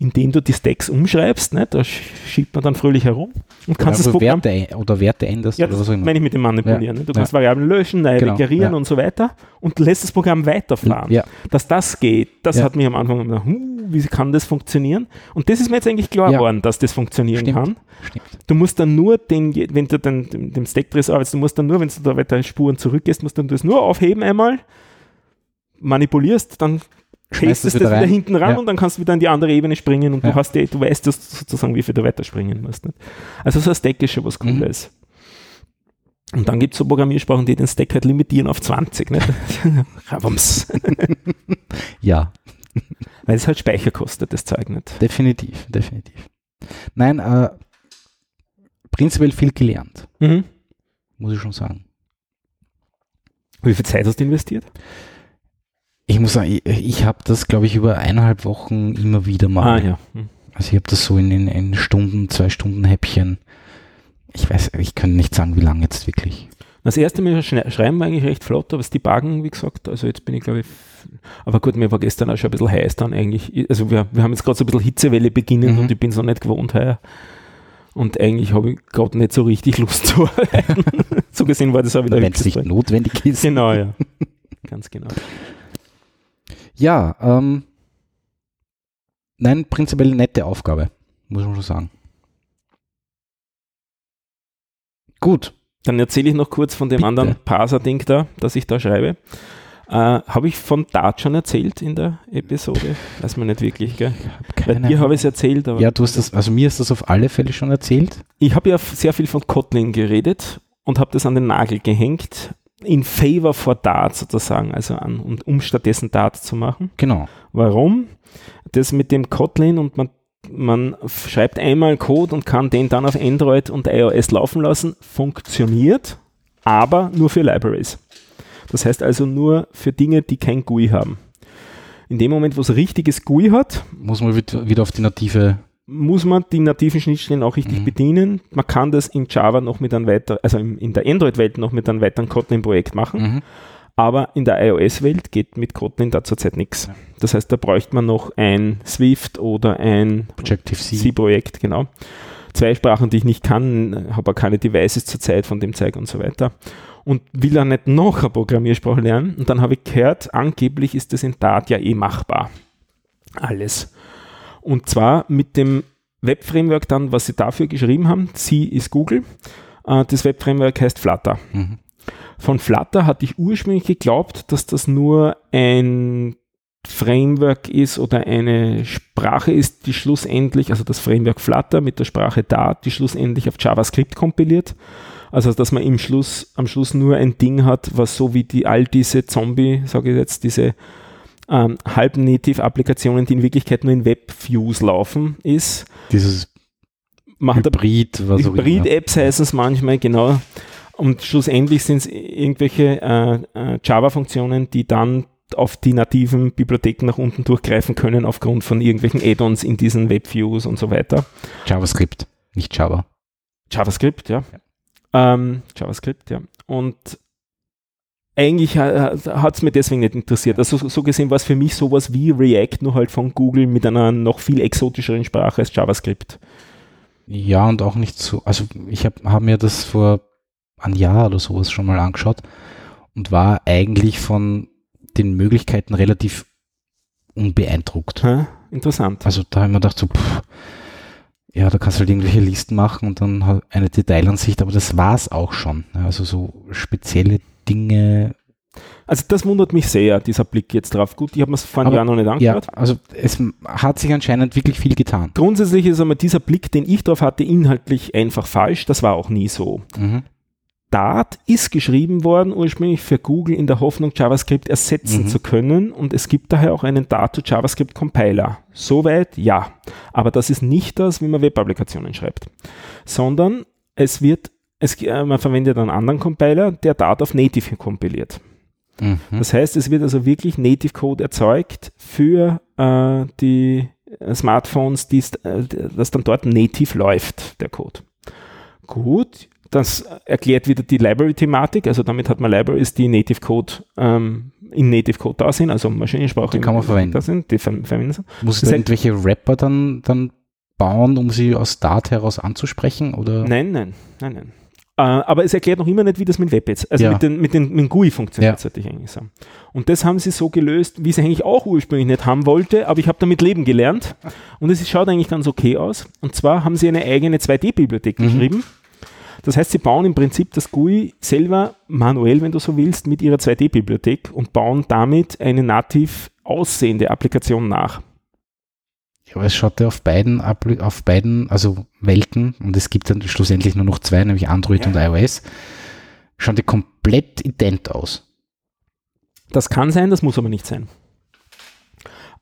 Ja indem du die Stacks umschreibst, ne, da schiebt man dann fröhlich herum und kannst das Programm... Werte, oder Werte änderst. Ja, das meine ich mit dem Manipulieren. Ja. Ne? Du kannst ja. Variablen löschen, neu genau. deklarieren ja. und so weiter und lässt das Programm weiterfahren. Ja. Dass das geht, das hat mich am Anfang gedacht, hm, wie kann das funktionieren? Und das ist mir jetzt eigentlich klar geworden, dass das funktionieren Stimmt. kann. Stimmt. Du musst dann nur den, wenn du dann dem, dem Stacktrace arbeitest, du musst dann nur, wenn du da weiter Spuren zurückgehst, musst du das nur aufheben einmal, manipulierst, dann hältst es wieder, wieder hinten ran ja. und dann kannst du wieder in die andere Ebene springen und ja. du hast die, du weißt das sozusagen, wie viel du weiter springen musst. Nicht? Also so ein Stack ist schon was Cooles. Mhm. Und dann gibt es so Programmiersprachen, die den Stack halt limitieren auf 20. Nicht? ja. Weil es halt Speicher kostet, das Zeug nicht. Definitiv, definitiv. Nein, äh, prinzipiell viel gelernt. Mhm. Muss ich schon sagen. Wie viel Zeit hast du investiert? Ich muss sagen, ich, ich habe das, glaube ich, über eineinhalb Wochen immer wieder mal. Ah, ja. Hm. Also ich habe das so in, in, in, Stunden, zwei Stunden Häppchen. Ich weiß, ich kann nicht sagen, wie lange jetzt wirklich. Das erste Mal schreiben wir eigentlich recht flott, aber es Debuggen, wie gesagt, also jetzt bin ich glaube ich, aber gut, mir war gestern auch schon ein bisschen heiß dann eigentlich. Also wir, wir haben jetzt gerade so ein bisschen Hitzewelle beginnen mhm. und ich bin so nicht gewohnt heuer. Und eigentlich habe ich gerade nicht so richtig Lust zu arbeiten. so gesehen war das auch wieder Wenn es nicht notwendig ist. Genau, ja. Ganz genau. Ja, ähm, nein, prinzipiell nette Aufgabe, muss man schon sagen. Gut. Dann erzähle ich noch kurz von dem Bitte. anderen Parser-Ding da, das ich da schreibe. Äh, Habe ich von Dart schon erzählt in der Episode? Weiß man nicht wirklich, gell? Bei dir habe ich es erzählt. ja, du hast das, also mir ist das auf alle Fälle schon erzählt. Ich habe ja sehr viel von Kotlin geredet und habe das an den Nagel gehängt in favor for Dart sozusagen, also an, und um stattdessen Dart zu machen. Genau. Warum? Das mit dem Kotlin und man, man schreibt einmal Code und kann den dann auf Android und iOS laufen lassen, funktioniert, aber nur für Libraries. Das heißt also nur für Dinge, die kein GUI haben. In dem Moment, wo es richtiges GUI hat, muss man wieder auf die native muss man die nativen Schnittstellen auch richtig mhm. bedienen. Man kann das in Java noch mit einem weiteren, also in der Android-Welt noch mit einem weiteren Kotlin-Projekt machen. Mhm. Aber in der iOS-Welt geht mit Kotlin da zurzeit nichts. Ja. Das heißt, da bräuchte man noch ein Swift oder ein C-Projekt, genau. Zwei Sprachen, die ich nicht kann, habe auch keine Devices zurzeit von dem Zeug und so weiter. Und will dann nicht noch eine Programmiersprache lernen. Und dann habe ich gehört, angeblich ist das in Dart ja eh machbar. Alles. Und zwar mit dem Web-Framework dann, was sie dafür geschrieben haben. Sie ist Google. Äh, das Web-Framework heißt Flutter. Mhm. Von Flutter hatte ich ursprünglich geglaubt, dass das nur ein Framework ist oder eine Sprache ist, die schlussendlich, also das Framework Flutter mit der Sprache Dart, die schlussendlich auf JavaScript kompiliert. Also dass man im Schluss, am Schluss nur ein Ding hat, was so wie die all diese Zombie, sage ich jetzt, diese ähm, Halb-Native-Applikationen, die in Wirklichkeit nur in Web-Views laufen, ist. Dieses macht Hybrid, was Hybrid-Apps heißen es manchmal, genau. Und schlussendlich sind es irgendwelche äh, äh, Java-Funktionen, die dann auf die nativen Bibliotheken nach unten durchgreifen können, aufgrund von irgendwelchen Add-ons in diesen Web-Views und so weiter. JavaScript, nicht Java. JavaScript, ja. ja. Ähm, JavaScript, ja. Und eigentlich hat es mir deswegen nicht interessiert. Also so, gesehen war es für mich sowas wie React, nur halt von Google mit einer noch viel exotischeren Sprache als JavaScript. Ja, und auch nicht so. Also ich habe hab mir das vor ein Jahr oder sowas schon mal angeschaut und war eigentlich von den Möglichkeiten relativ unbeeindruckt. Ha, interessant. Also da habe ich mir gedacht, so, pff, ja, da kannst du halt irgendwelche Listen machen und dann halt eine Detailansicht, aber das war es auch schon. Also so spezielle Dinge. Also das wundert mich sehr, dieser Blick jetzt drauf. Gut, ich habe mir es vor einem Jahr noch nicht angeschaut. Ja, also es hat sich anscheinend wirklich viel getan. Grundsätzlich ist einmal dieser Blick, den ich drauf hatte, inhaltlich einfach falsch. Das war auch nie so. Mhm. Dart ist geschrieben worden ursprünglich für Google in der Hoffnung, JavaScript ersetzen mhm. zu können und es gibt daher auch einen Dart to JavaScript Compiler. Soweit ja. Aber das ist nicht das, wie man Web-Applikationen schreibt, sondern es wird es, äh, man verwendet einen anderen Compiler, der Dart auf Native kompiliert. Mhm. Das heißt, es wird also wirklich Native Code erzeugt für äh, die äh, Smartphones, die's, äh, das dann dort native läuft, der Code. Gut, das erklärt wieder die Library-Thematik, also damit hat man Libraries, die Native Code ähm, in Native Code da sind, also Maschinensprache. Die kann man verwenden. Da sind, die verwenden. Muss es irgendwelche Rapper dann, dann bauen, um sie aus Dart heraus anzusprechen? Oder? Nein, nein, nein, nein. Äh, aber es erklärt noch immer nicht, wie das mit Web jetzt, also ja. mit, den, mit, den, mit GUI funktioniert, ja. sollte ich eigentlich sagen. Und das haben sie so gelöst, wie sie eigentlich auch ursprünglich nicht haben wollte, aber ich habe damit leben gelernt. Und es schaut eigentlich ganz okay aus. Und zwar haben sie eine eigene 2D-Bibliothek mhm. geschrieben. Das heißt, sie bauen im Prinzip das GUI selber manuell, wenn du so willst, mit ihrer 2D-Bibliothek und bauen damit eine nativ aussehende Applikation nach. Ja, aber es schaut ja auf beiden, auf beiden, also Welten, und es gibt dann schlussendlich nur noch zwei, nämlich Android ja. und iOS, schauen die komplett ident aus. Das kann sein, das muss aber nicht sein.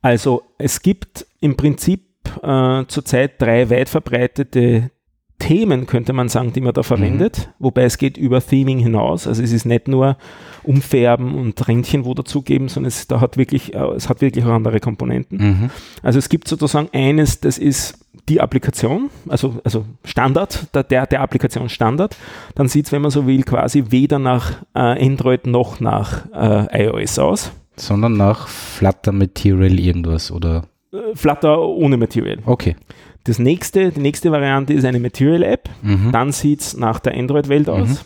Also es gibt im Prinzip äh, zurzeit drei weit verbreitete Themen, könnte man sagen, die man da verwendet, mhm. wobei es geht über Theming hinaus. Also es ist nicht nur Umfärben und Rändchen wo dazugeben, sondern es, da hat wirklich, äh, es hat wirklich auch andere Komponenten. Mhm. Also es gibt sozusagen eines, das ist die Applikation, also, also Standard, der, der, der Applikation Standard. Dann sieht es, wenn man so will, quasi weder nach äh, Android noch nach äh, iOS aus. Sondern nach Flutter Material irgendwas oder? Äh, Flutter ohne Material. Okay. Das nächste, die nächste Variante ist eine Material-App. Mhm. Dann sieht es nach der Android-Welt aus. Mhm.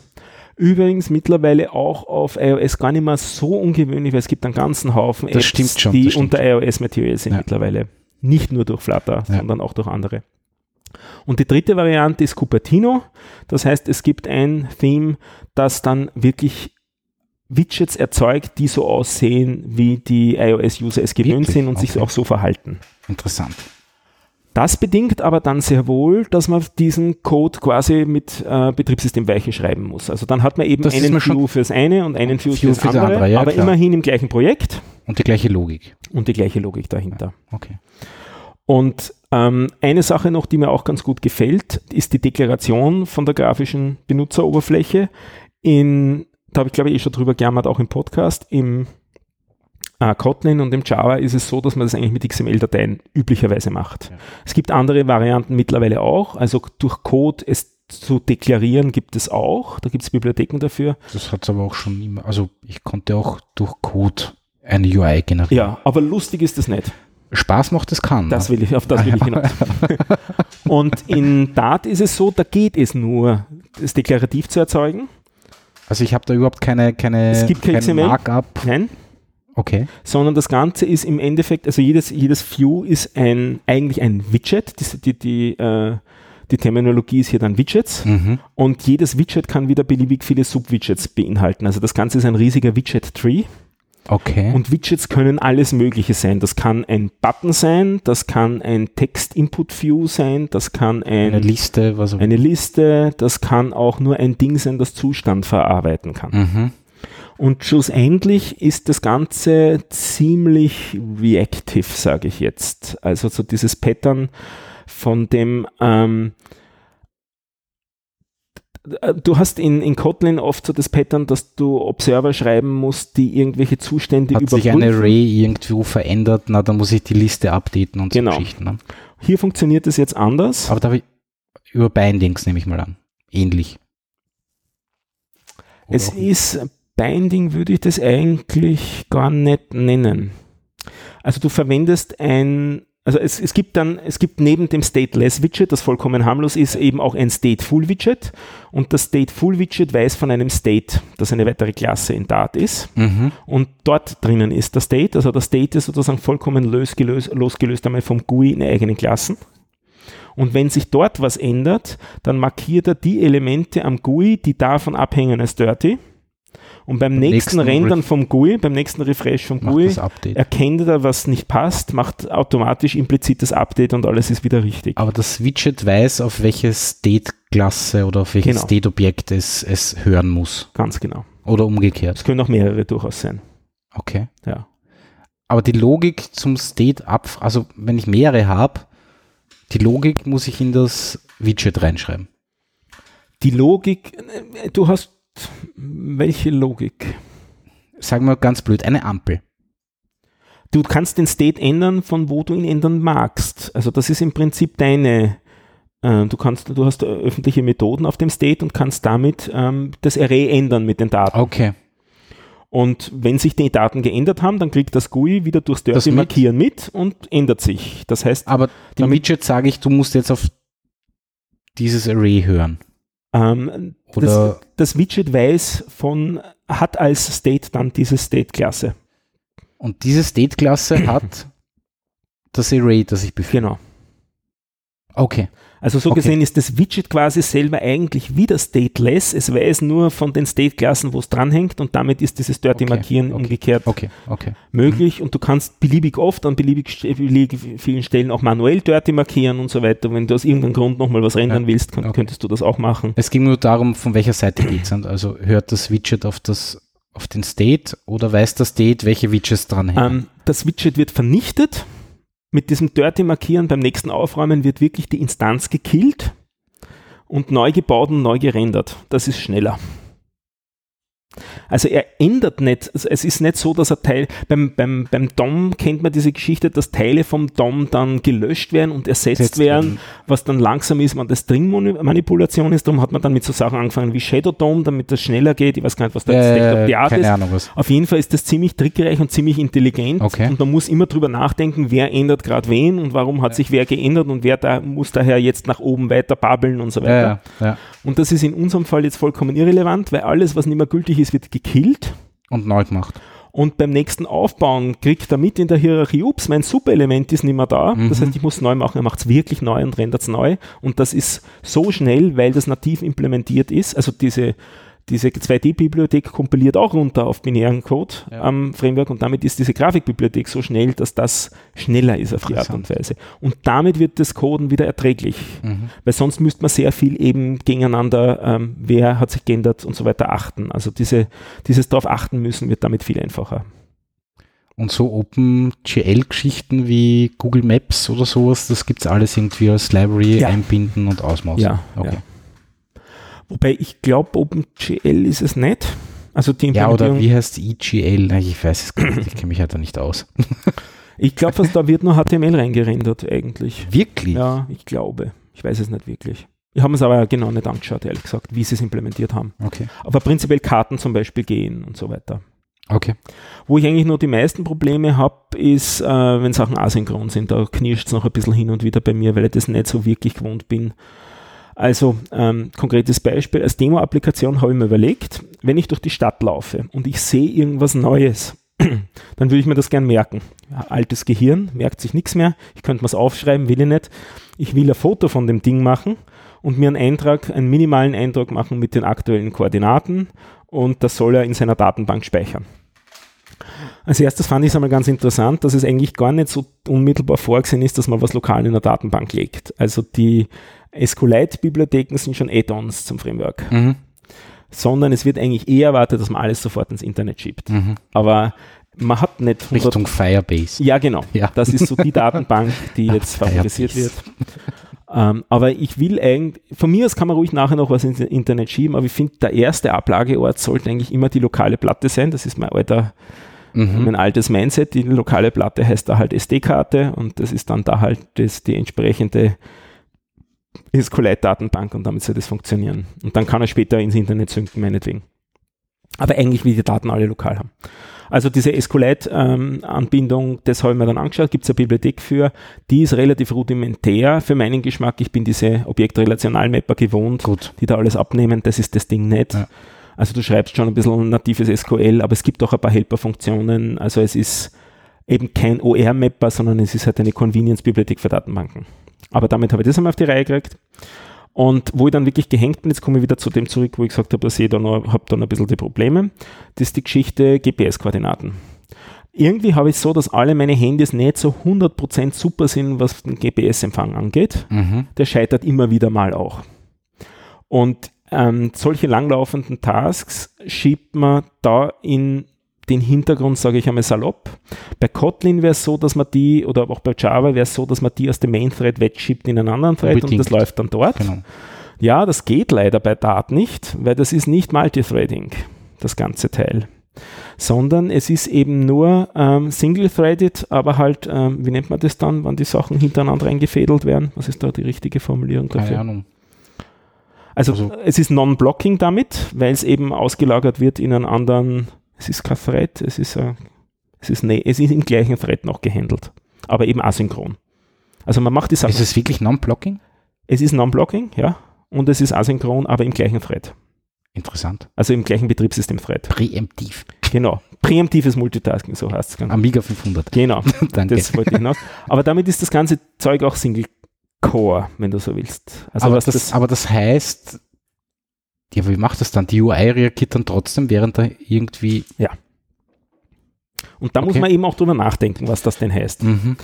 Übrigens mittlerweile auch auf iOS gar nicht mehr so ungewöhnlich, weil es gibt einen ganzen Haufen Apps, schon, die unter iOS Material sind ja. mittlerweile. Nicht nur durch Flutter, ja. sondern auch durch andere. Und die dritte Variante ist Cupertino. Das heißt, es gibt ein Theme, das dann wirklich Widgets erzeugt, die so aussehen, wie die iOS-User es gewöhnt wirklich? sind und okay. sich auch so verhalten. Interessant. Das bedingt aber dann sehr wohl, dass man diesen Code quasi mit äh, Betriebssystem Weiche schreiben muss. Also dann hat man eben das einen View fürs eine und einen View, fürs andere, andere ja, aber klar. immerhin im gleichen Projekt. Und die gleiche Logik. Und die gleiche Logik dahinter. Okay. Und ähm, eine Sache noch, die mir auch ganz gut gefällt, ist die Deklaration von der grafischen Benutzeroberfläche. In, da habe ich glaube ich eh schon drüber gejammert, auch im Podcast, im äh, Kotlin und im Java ist es so, dass man das eigentlich mit XML-Dateien üblicherweise macht. Ja. Es gibt andere Varianten mittlerweile auch, also durch Code es zu deklarieren gibt es auch, da gibt es Bibliotheken dafür. Das hat es aber auch schon immer, also ich konnte auch durch Code eine UI generieren. Ja, aber lustig ist das nicht. Spaß macht es kann. Das will ich, auf das will ich hinaus. und in Dart ist es so, da geht es nur, das deklarativ zu erzeugen. Also ich habe da überhaupt keine, keine, es gibt kein XML. Markup. Nein, Okay. Sondern das Ganze ist im Endeffekt, also jedes, jedes View ist ein, eigentlich ein Widget. Die, die, die, äh, die Terminologie ist hier dann Widgets. Mhm. Und jedes Widget kann wieder beliebig viele Subwidgets beinhalten. Also das Ganze ist ein riesiger Widget-Tree. Okay. Und Widgets können alles Mögliche sein. Das kann ein Button sein, das kann ein Text-Input-View sein, das kann ein, eine Liste, was eine Liste, das kann auch nur ein Ding sein, das Zustand verarbeiten kann. Mhm. Und schlussendlich ist das Ganze ziemlich reactive, sage ich jetzt. Also so dieses Pattern von dem, ähm, du hast in, in Kotlin oft so das Pattern, dass du Observer schreiben musst, die irgendwelche Zustände Hat überprüfen. Hat sich ein Array irgendwo verändert, na, dann muss ich die Liste updaten und genau. so Geschichten. Ne? Hier funktioniert es jetzt anders. Aber da habe ich über Bindings, nehme ich mal an. Ähnlich. Oder es ist Binding würde ich das eigentlich gar nicht nennen. Also du verwendest ein, also es, es gibt dann, es gibt neben dem Stateless Widget, das vollkommen harmlos ist, eben auch ein Stateful Widget und das Stateful Widget weiß von einem State, das eine weitere Klasse in Dart ist mhm. und dort drinnen ist der State, also der State ist sozusagen vollkommen losgelöst, losgelöst einmal vom GUI in eigenen Klassen. Und wenn sich dort was ändert, dann markiert er die Elemente am GUI, die davon abhängen als dirty und beim, beim nächsten, nächsten Rendern vom GUI, beim nächsten Refresh vom GUI, erkennt er, was nicht passt, macht automatisch implizit das Update und alles ist wieder richtig. Aber das Widget weiß, auf welche State-Klasse oder auf welches genau. State-Objekt es, es hören muss. Ganz genau. Oder umgekehrt. Es können auch mehrere durchaus sein. Okay. Ja. Aber die Logik zum State ab, also wenn ich mehrere habe, die Logik muss ich in das Widget reinschreiben. Die Logik, äh, du hast welche Logik? Sagen wir ganz blöd, eine Ampel. Du kannst den State ändern, von wo du ihn ändern magst. Also das ist im Prinzip deine, äh, du kannst, du hast öffentliche Methoden auf dem State und kannst damit ähm, das Array ändern mit den Daten. Okay. Und wenn sich die Daten geändert haben, dann kriegt das GUI wieder durchs Dirty mit? Markieren mit und ändert sich. Das heißt, aber dem Widget sage ich, du musst jetzt auf dieses Array hören. Ähm, das, das, Widget weiß von, hat als State dann diese State-Klasse. Und diese State-Klasse hat das Array, das ich befinde. Genau. Okay. Also so okay. gesehen ist das Widget quasi selber eigentlich wieder stateless. Es weiß nur von den State-Klassen, wo es dranhängt und damit ist dieses Dirty okay. Markieren okay. umgekehrt möglich mhm. und du kannst beliebig oft an beliebig, beliebig, vielen Stellen auch manuell Dirty markieren und so weiter. Wenn du aus irgendeinem Grund nochmal was rendern ja. willst, könnt, könntest du das auch machen. Es ging nur darum, von welcher Seite geht es. Also hört das Widget auf das auf den State oder weiß der State, welche Widgets dranhängen? Ähm, das Widget wird vernichtet mit diesem Dirty Markieren beim nächsten Aufräumen wird wirklich die Instanz gekillt und neu gebaut und neu gerendert. Das ist schneller. Also er ändert nicht, also es ist nicht so, dass er Teil, beim, beim, beim DOM kennt man diese Geschichte, dass Teile vom DOM dann gelöscht werden und ersetzt Setzt werden, was dann langsam ist, wenn das String-Manipulation ist. Darum hat man dann mit so Sachen angefangen wie Shadow DOM, damit das schneller geht. Ich weiß gar nicht, was da äh, State of the ist. Ahnung, was. Auf jeden Fall ist das ziemlich trickreich und ziemlich intelligent okay. und man muss immer drüber nachdenken, wer ändert gerade wen und warum hat ja. sich wer geändert und wer da muss daher jetzt nach oben weiter babbeln und so weiter. Ja, ja. Und das ist in unserem Fall jetzt vollkommen irrelevant, weil alles, was nicht mehr gültig ist, wird gekillt. Und neu gemacht. Und beim nächsten Aufbauen kriegt er mit in der Hierarchie, ups, mein Superelement ist nicht mehr da. Mhm. Das heißt, ich muss neu machen. Er macht es wirklich neu und rendert es neu. Und das ist so schnell, weil das nativ implementiert ist. Also diese diese 2D-Bibliothek kompiliert auch runter auf binären Code ja. am Framework und damit ist diese Grafikbibliothek so schnell, dass das schneller ist auf die Art und Weise. Und damit wird das Coden wieder erträglich, mhm. weil sonst müsste man sehr viel eben gegeneinander, ähm, wer hat sich geändert und so weiter achten. Also diese, dieses darauf achten müssen wird damit viel einfacher. Und so OpenGL-Geschichten wie Google Maps oder sowas, das gibt es alles irgendwie als Library ja. einbinden und ausmachen. Ja, okay. Ja. Wobei ich glaube, OpenGL ist es nicht. Also die ja, oder wie heißt EGL? Ich weiß es gar nicht, ich kenne mich halt da nicht aus. ich glaube, da wird nur HTML reingerendert eigentlich. Wirklich? Ja, ich glaube. Ich weiß es nicht wirklich. Ich habe es aber genau nicht angeschaut, ehrlich gesagt, wie sie es implementiert haben. Okay. Aber prinzipiell Karten zum Beispiel gehen und so weiter. Okay. Wo ich eigentlich nur die meisten Probleme habe, ist, äh, wenn Sachen asynchron sind. Da knirscht es noch ein bisschen hin und wieder bei mir, weil ich das nicht so wirklich gewohnt bin. Also ähm, konkretes Beispiel, als Demo-Applikation habe ich mir überlegt, wenn ich durch die Stadt laufe und ich sehe irgendwas Neues, dann würde ich mir das gern merken. Altes Gehirn, merkt sich nichts mehr, ich könnte mir es aufschreiben, will ich nicht. Ich will ein Foto von dem Ding machen und mir einen Eintrag, einen minimalen Eindruck machen mit den aktuellen Koordinaten und das soll er in seiner Datenbank speichern. Als erstes fand ich es einmal ganz interessant, dass es eigentlich gar nicht so unmittelbar vorgesehen ist, dass man was lokal in der Datenbank legt. Also die SQLite-Bibliotheken sind schon Add-ons zum Framework. Mhm. Sondern es wird eigentlich eher erwartet, dass man alles sofort ins Internet schiebt. Mhm. Aber man hat nicht. Richtung Firebase. Ja, genau. Ja. Das ist so die Datenbank, die jetzt favorisiert wird. Ähm, aber ich will eigentlich, von mir aus kann man ruhig nachher noch was ins Internet schieben, aber ich finde, der erste Ablageort sollte eigentlich immer die lokale Platte sein. Das ist mein alter, mhm. mein altes Mindset. Die lokale Platte heißt da halt SD-Karte und das ist dann da halt das, die entsprechende SQLite-Datenbank und damit soll das funktionieren. Und dann kann er später ins Internet synken, meinetwegen. Aber eigentlich will die Daten alle lokal haben. Also diese SQLite-Anbindung, ähm, das habe ich mir dann angeschaut, gibt es eine Bibliothek für, die ist relativ rudimentär für meinen Geschmack. Ich bin diese Objektrelationalmapper gewohnt, Gut. die da alles abnehmen, das ist das Ding nicht. Ja. Also du schreibst schon ein bisschen natives SQL, aber es gibt auch ein paar Helper-Funktionen. Also es ist eben kein OR-Mapper, sondern es ist halt eine Convenience-Bibliothek für Datenbanken. Aber damit habe ich das einmal auf die Reihe gekriegt. Und wo ich dann wirklich gehängt bin, jetzt komme ich wieder zu dem zurück, wo ich gesagt habe, dass ich da noch, habe dann ein bisschen die Probleme, das ist die Geschichte GPS-Koordinaten. Irgendwie habe ich so, dass alle meine Handys nicht so 100% super sind, was den GPS-Empfang angeht. Mhm. Der scheitert immer wieder mal auch. Und ähm, solche langlaufenden Tasks schiebt man da in den Hintergrund, sage ich einmal salopp. Bei Kotlin wäre es so, dass man die, oder auch bei Java wäre es so, dass man die aus dem Main-Thread wegschiebt in einen anderen Thread Unbedingt. und das läuft dann dort. Genau. Ja, das geht leider bei Dart nicht, weil das ist nicht Multithreading, das ganze Teil. Sondern es ist eben nur ähm, Single-Threaded, aber halt, ähm, wie nennt man das dann, wann die Sachen hintereinander eingefädelt werden? Was ist da die richtige Formulierung dafür? Keine Ahnung. Also, also es ist Non-Blocking damit, weil es eben ausgelagert wird in einen anderen es ist kein Thread, es ist, äh, es ist, ne, es ist im gleichen Thread noch gehandelt, aber eben asynchron. Also man macht die Sache. Ist es wirklich Non-Blocking? Es ist Non-Blocking, ja, und es ist asynchron, aber im gleichen Thread. Interessant. Also im gleichen Betriebssystem-Thread. Präemptiv. Genau. Präemptives Multitasking, so heißt es. Amiga 500. Genau. Danke. Das wollte ich hinaus. Aber damit ist das ganze Zeug auch Single Core, wenn du so willst. Also aber, das, das, aber das heißt, ja, wie macht das dann? Die UI reagiert dann trotzdem, während da irgendwie. Ja. Und da okay. muss man eben auch drüber nachdenken, was das denn heißt. Mhm.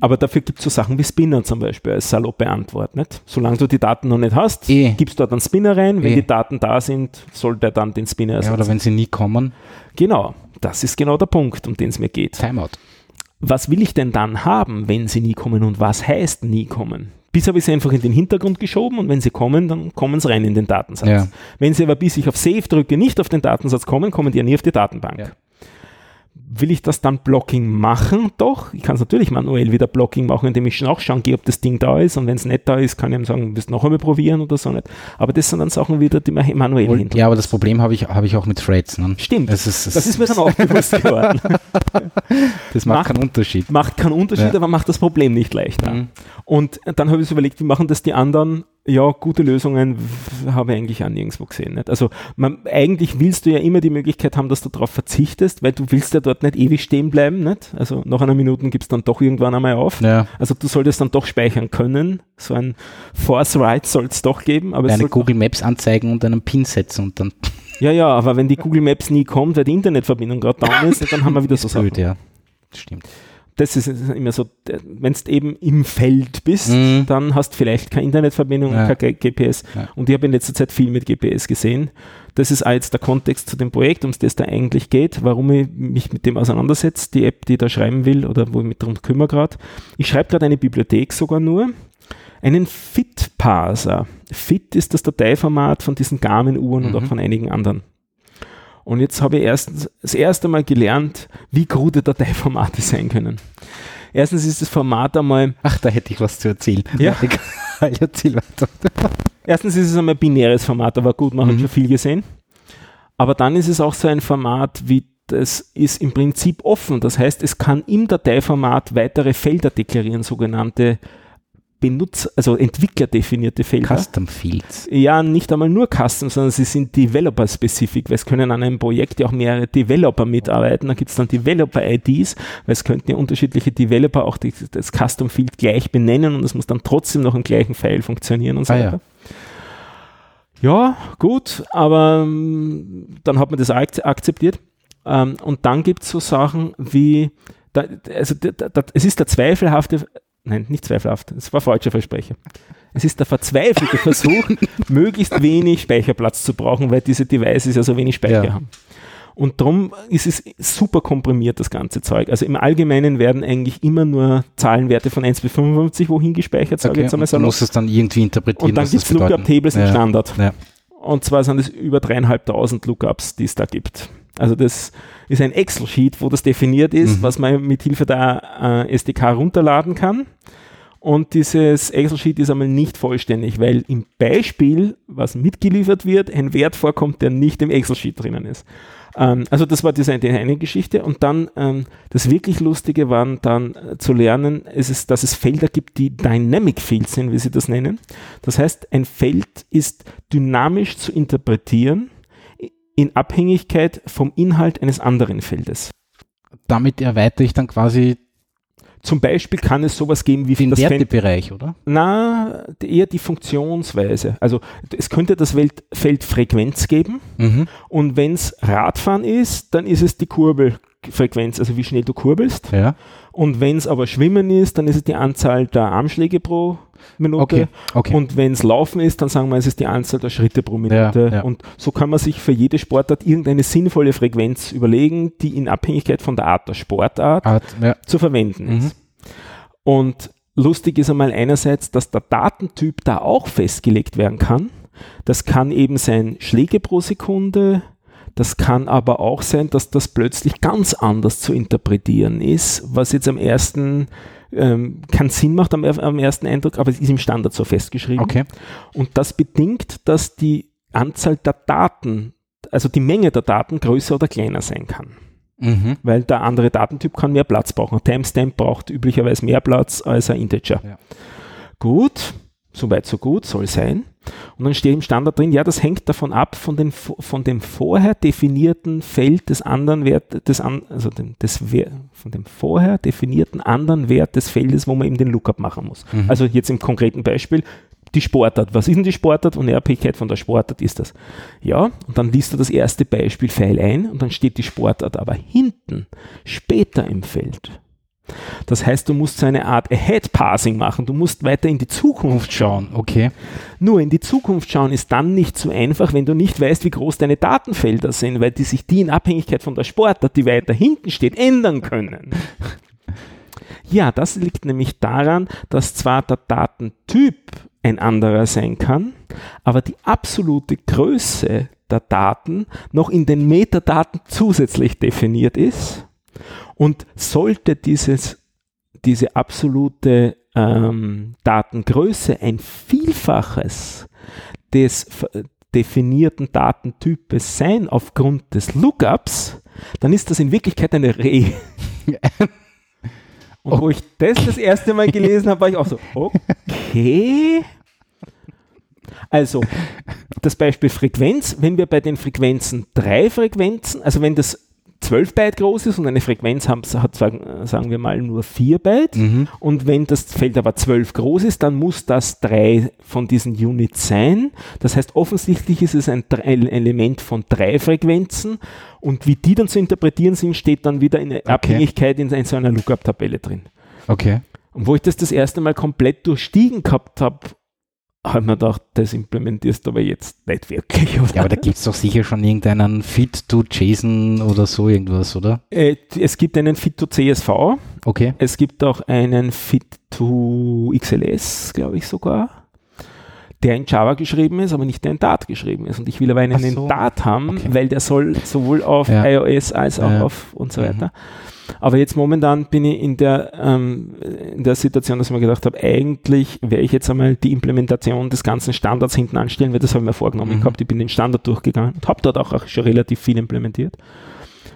Aber dafür gibt es so Sachen wie Spinner zum Beispiel als saloppe Antwort. Nicht? Solange du die Daten noch nicht hast, e. gibst du dort einen Spinner rein. Wenn e. die Daten da sind, soll der dann den Spinner ersetzen. Ja, oder wenn sie nie kommen. Genau, das ist genau der Punkt, um den es mir geht. Timeout. Was will ich denn dann haben, wenn sie nie kommen und was heißt nie kommen? Bis habe ich sie einfach in den Hintergrund geschoben und wenn sie kommen, dann kommen sie rein in den Datensatz. Ja. Wenn sie aber bis ich auf Save drücke, nicht auf den Datensatz kommen, kommen die ja nie auf die Datenbank. Ja will ich das dann Blocking machen? Doch, ich kann es natürlich manuell wieder Blocking machen, indem ich schon auch schauen gehe, ob das Ding da ist und wenn es nicht da ist, kann ich ihm sagen, willst du noch einmal probieren oder so nicht. Aber das sind dann Sachen wieder, die man manuell hin. Ja, aber das Problem habe ich, hab ich auch mit Threads. Ne? Stimmt, das ist, das ist mir dann auch bewusst geworden. das macht, macht, keinen Unterschied. Macht keinen Unterschied, ja. aber macht das Problem nicht leichter. Mhm. Und dann habe ich so überlegt, wie machen das die anderen ja, gute Lösungen habe ich eigentlich auch nirgendwo gesehen. Nicht? Also man, eigentlich willst du ja immer die Möglichkeit haben, dass du darauf verzichtest, weil du willst ja dort nicht ewig stehen bleiben. Nicht? Also nach einer Minute gibst du dann doch irgendwann einmal auf. Ja. Also du solltest dann doch speichern können. So ein Force Write soll es doch geben. Aber eine Google Maps anzeigen und einen Pin setzen und dann... Ja, ja, aber wenn die Google Maps nie kommt, weil die Internetverbindung gerade down ist, dann haben wir wieder so Sachen. Blöd, ja. Stimmt das ist immer so, wenn du eben im Feld bist, mhm. dann hast du vielleicht keine Internetverbindung, ja. kein GPS. Ja. Und ich habe in letzter Zeit viel mit GPS gesehen. Das ist auch jetzt der Kontext zu dem Projekt, um das da eigentlich geht, warum ich mich mit dem auseinandersetze, die App, die ich da schreiben will oder wo ich mich darum kümmere gerade. Ich schreibe gerade eine Bibliothek sogar nur, einen Fit-Parser. Fit ist das Dateiformat von diesen Garmin-Uhren mhm. und auch mhm. von einigen anderen. Und jetzt habe ich erstens das erste Mal gelernt, wie krude Dateiformate sein können. Erstens ist das Format einmal. Ach, da hätte ich was zu erzählen. Ja. Erzähl weiter. Erstens ist es einmal binäres Format, aber gut, man mhm. hat schon viel gesehen. Aber dann ist es auch so ein Format wie das ist im Prinzip offen. Das heißt, es kann im Dateiformat weitere Felder deklarieren, sogenannte Benutzer, also entwicklerdefinierte Felder. Custom Fields. Ja, nicht einmal nur Custom, sondern sie sind Developer-specific, weil es können an einem Projekt ja auch mehrere Developer mitarbeiten. Da gibt es dann Developer-IDs, weil es könnten ja unterschiedliche Developer auch die, das Custom Field gleich benennen und es muss dann trotzdem noch im gleichen File funktionieren und so ah, weiter. Ja. ja. gut, aber ähm, dann hat man das akzeptiert. Ähm, und dann gibt es so Sachen wie, also es ist der zweifelhafte nein, nicht zweifelhaft, es war falscher Versprecher. Es ist der verzweifelte Versuch, möglichst wenig Speicherplatz zu brauchen, weil diese Devices ja so wenig Speicher ja. haben. Und darum ist es super komprimiert, das ganze Zeug. Also im Allgemeinen werden eigentlich immer nur Zahlenwerte von 1 bis 55 wohin gespeichert. Okay, jetzt einmal du musst es dann irgendwie interpretieren. Und dann gibt es Lookup-Tables ja. im Standard. Ja. Und zwar sind es über dreieinhalbtausend Lookups, die es da gibt. Also das ist ein Excel-Sheet, wo das definiert ist, mhm. was man mit Hilfe der äh, SDK runterladen kann. Und dieses Excel-Sheet ist einmal nicht vollständig, weil im Beispiel, was mitgeliefert wird, ein Wert vorkommt, der nicht im Excel-Sheet drinnen ist. Ähm, also das war diese, die eine Geschichte. Und dann ähm, das wirklich Lustige war dann äh, zu lernen, ist es, dass es Felder gibt, die Dynamic Fields sind, wie sie das nennen. Das heißt, ein Feld ist dynamisch zu interpretieren in Abhängigkeit vom Inhalt eines anderen Feldes. Damit erweitere ich dann quasi zum Beispiel kann es sowas geben wie den Wertebereich, oder? Na, eher die Funktionsweise. Also es könnte das Feld Frequenz geben mhm. und wenn es Radfahren ist, dann ist es die Kurbelfrequenz, also wie schnell du kurbelst. Ja. Und wenn es aber Schwimmen ist, dann ist es die Anzahl der Armschläge pro Minute. Okay, okay. Und wenn es Laufen ist, dann sagen wir, es ist die Anzahl der Schritte pro Minute. Ja, ja. Und so kann man sich für jede Sportart irgendeine sinnvolle Frequenz überlegen, die in Abhängigkeit von der Art der Sportart Art, ja. zu verwenden mhm. ist. Und lustig ist einmal einerseits, dass der Datentyp da auch festgelegt werden kann. Das kann eben sein Schläge pro Sekunde, das kann aber auch sein, dass das plötzlich ganz anders zu interpretieren ist, was jetzt am ersten ähm, keinen Sinn macht am, am, ersten Eindruck, aber es ist im Standard so festgeschrieben. Okay. Und das bedingt, dass die Anzahl der Daten, also die Menge der Daten größer oder kleiner sein kann. Mhm. Weil der andere Datentyp kann mehr Platz brauchen. Ein Timestamp braucht üblicherweise mehr Platz als ein Integer. Ja. Gut, Soweit, so gut, soll sein. Und dann steht im Standard drin, ja, das hängt davon ab, von, den, von dem vorher definierten Feld des anderen Wert, des, also dem, des, von dem vorher definierten anderen Wert des Feldes, wo man eben den Lookup machen muss. Mhm. Also jetzt im konkreten Beispiel, die Sportart. Was ist denn die Sportart? Und die Abhängigkeit von der Sportart ist das. Ja, und dann liest du das erste Beispiel Pfeil ein und dann steht die Sportart aber hinten, später im Feld. Das heißt, du musst so eine Art Ahead-Passing machen. Du musst weiter in die Zukunft schauen. Okay. Nur in die Zukunft schauen ist dann nicht so einfach, wenn du nicht weißt, wie groß deine Datenfelder sind, weil die sich die in Abhängigkeit von der Sportart, die weiter hinten steht, ändern können. Ja, das liegt nämlich daran, dass zwar der Datentyp ein anderer sein kann, aber die absolute Größe der Daten noch in den Metadaten zusätzlich definiert ist und sollte dieses, diese absolute ähm, Datengröße ein Vielfaches des definierten Datentypes sein aufgrund des Lookups, dann ist das in Wirklichkeit eine Re. Und wo ich das das erste Mal gelesen habe, war ich auch so, okay. Also, das Beispiel Frequenz, wenn wir bei den Frequenzen drei Frequenzen, also wenn das 12 Byte groß ist und eine Frequenz haben, hat, sagen wir mal, nur 4 Byte. Mhm. Und wenn das Feld aber 12 groß ist, dann muss das drei von diesen Units sein. Das heißt, offensichtlich ist es ein, ein Element von drei Frequenzen. Und wie die dann zu interpretieren sind, steht dann wieder in okay. Abhängigkeit in, in so einer Lookup-Tabelle drin. Okay. Und wo ich das das erste Mal komplett durchstiegen gehabt habe, habe mir gedacht, das implementierst du aber jetzt nicht wirklich. Oder? Ja, aber da gibt es doch sicher schon irgendeinen Fit to JSON oder so irgendwas, oder? Äh, es gibt einen Fit to CSV. Okay. Es gibt auch einen Fit to XLS, glaube ich sogar der in Java geschrieben ist, aber nicht der in Dart geschrieben ist. Und ich will aber einen so. in Dart haben, okay. weil der soll sowohl auf ja. iOS als auch ja. auf und so weiter. Mhm. Aber jetzt momentan bin ich in der, ähm, in der Situation, dass ich mir gedacht habe, eigentlich werde ich jetzt einmal die Implementation des ganzen Standards hinten anstellen, weil das habe ich mir vorgenommen mhm. gehabt. Ich bin den Standard durchgegangen und habe dort auch, schon relativ viel implementiert.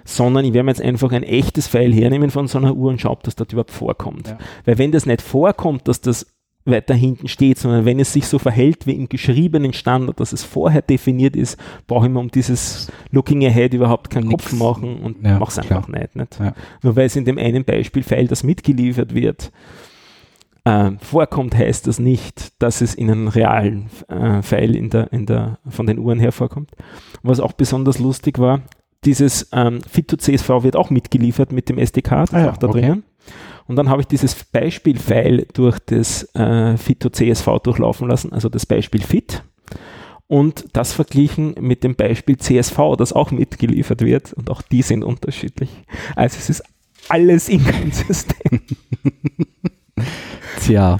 Sondern ich werde mir jetzt einfach ein echtes File hernehmen von so einer Uhr und schaue, ob das dort überhaupt vorkommt. Ja. Weil wenn das nicht vorkommt, dass das weiter hinten steht, sondern wenn es sich so verhält wie im geschriebenen Standard, dass es vorher definiert ist, brauche ich mir um dieses Looking Ahead überhaupt keinen Nix. Kopf machen und ja, mache es einfach nicht. nicht? Ja. Nur weil es in dem einen Beispiel-File, das mitgeliefert wird, äh, vorkommt, heißt das nicht, dass es in einem realen äh, File in der, in der, von den Uhren her vorkommt. Was auch besonders lustig war, dieses ähm, Fit2CSV wird auch mitgeliefert mit dem SDK, das ah, ist auch da okay. drinnen. Und dann habe ich dieses Beispiel-File durch das äh, Fito-CSV durchlaufen lassen, also das Beispiel Fit. Und das verglichen mit dem Beispiel CSV, das auch mitgeliefert wird. Und auch die sind unterschiedlich. Also es ist alles inkonsistent. Tja.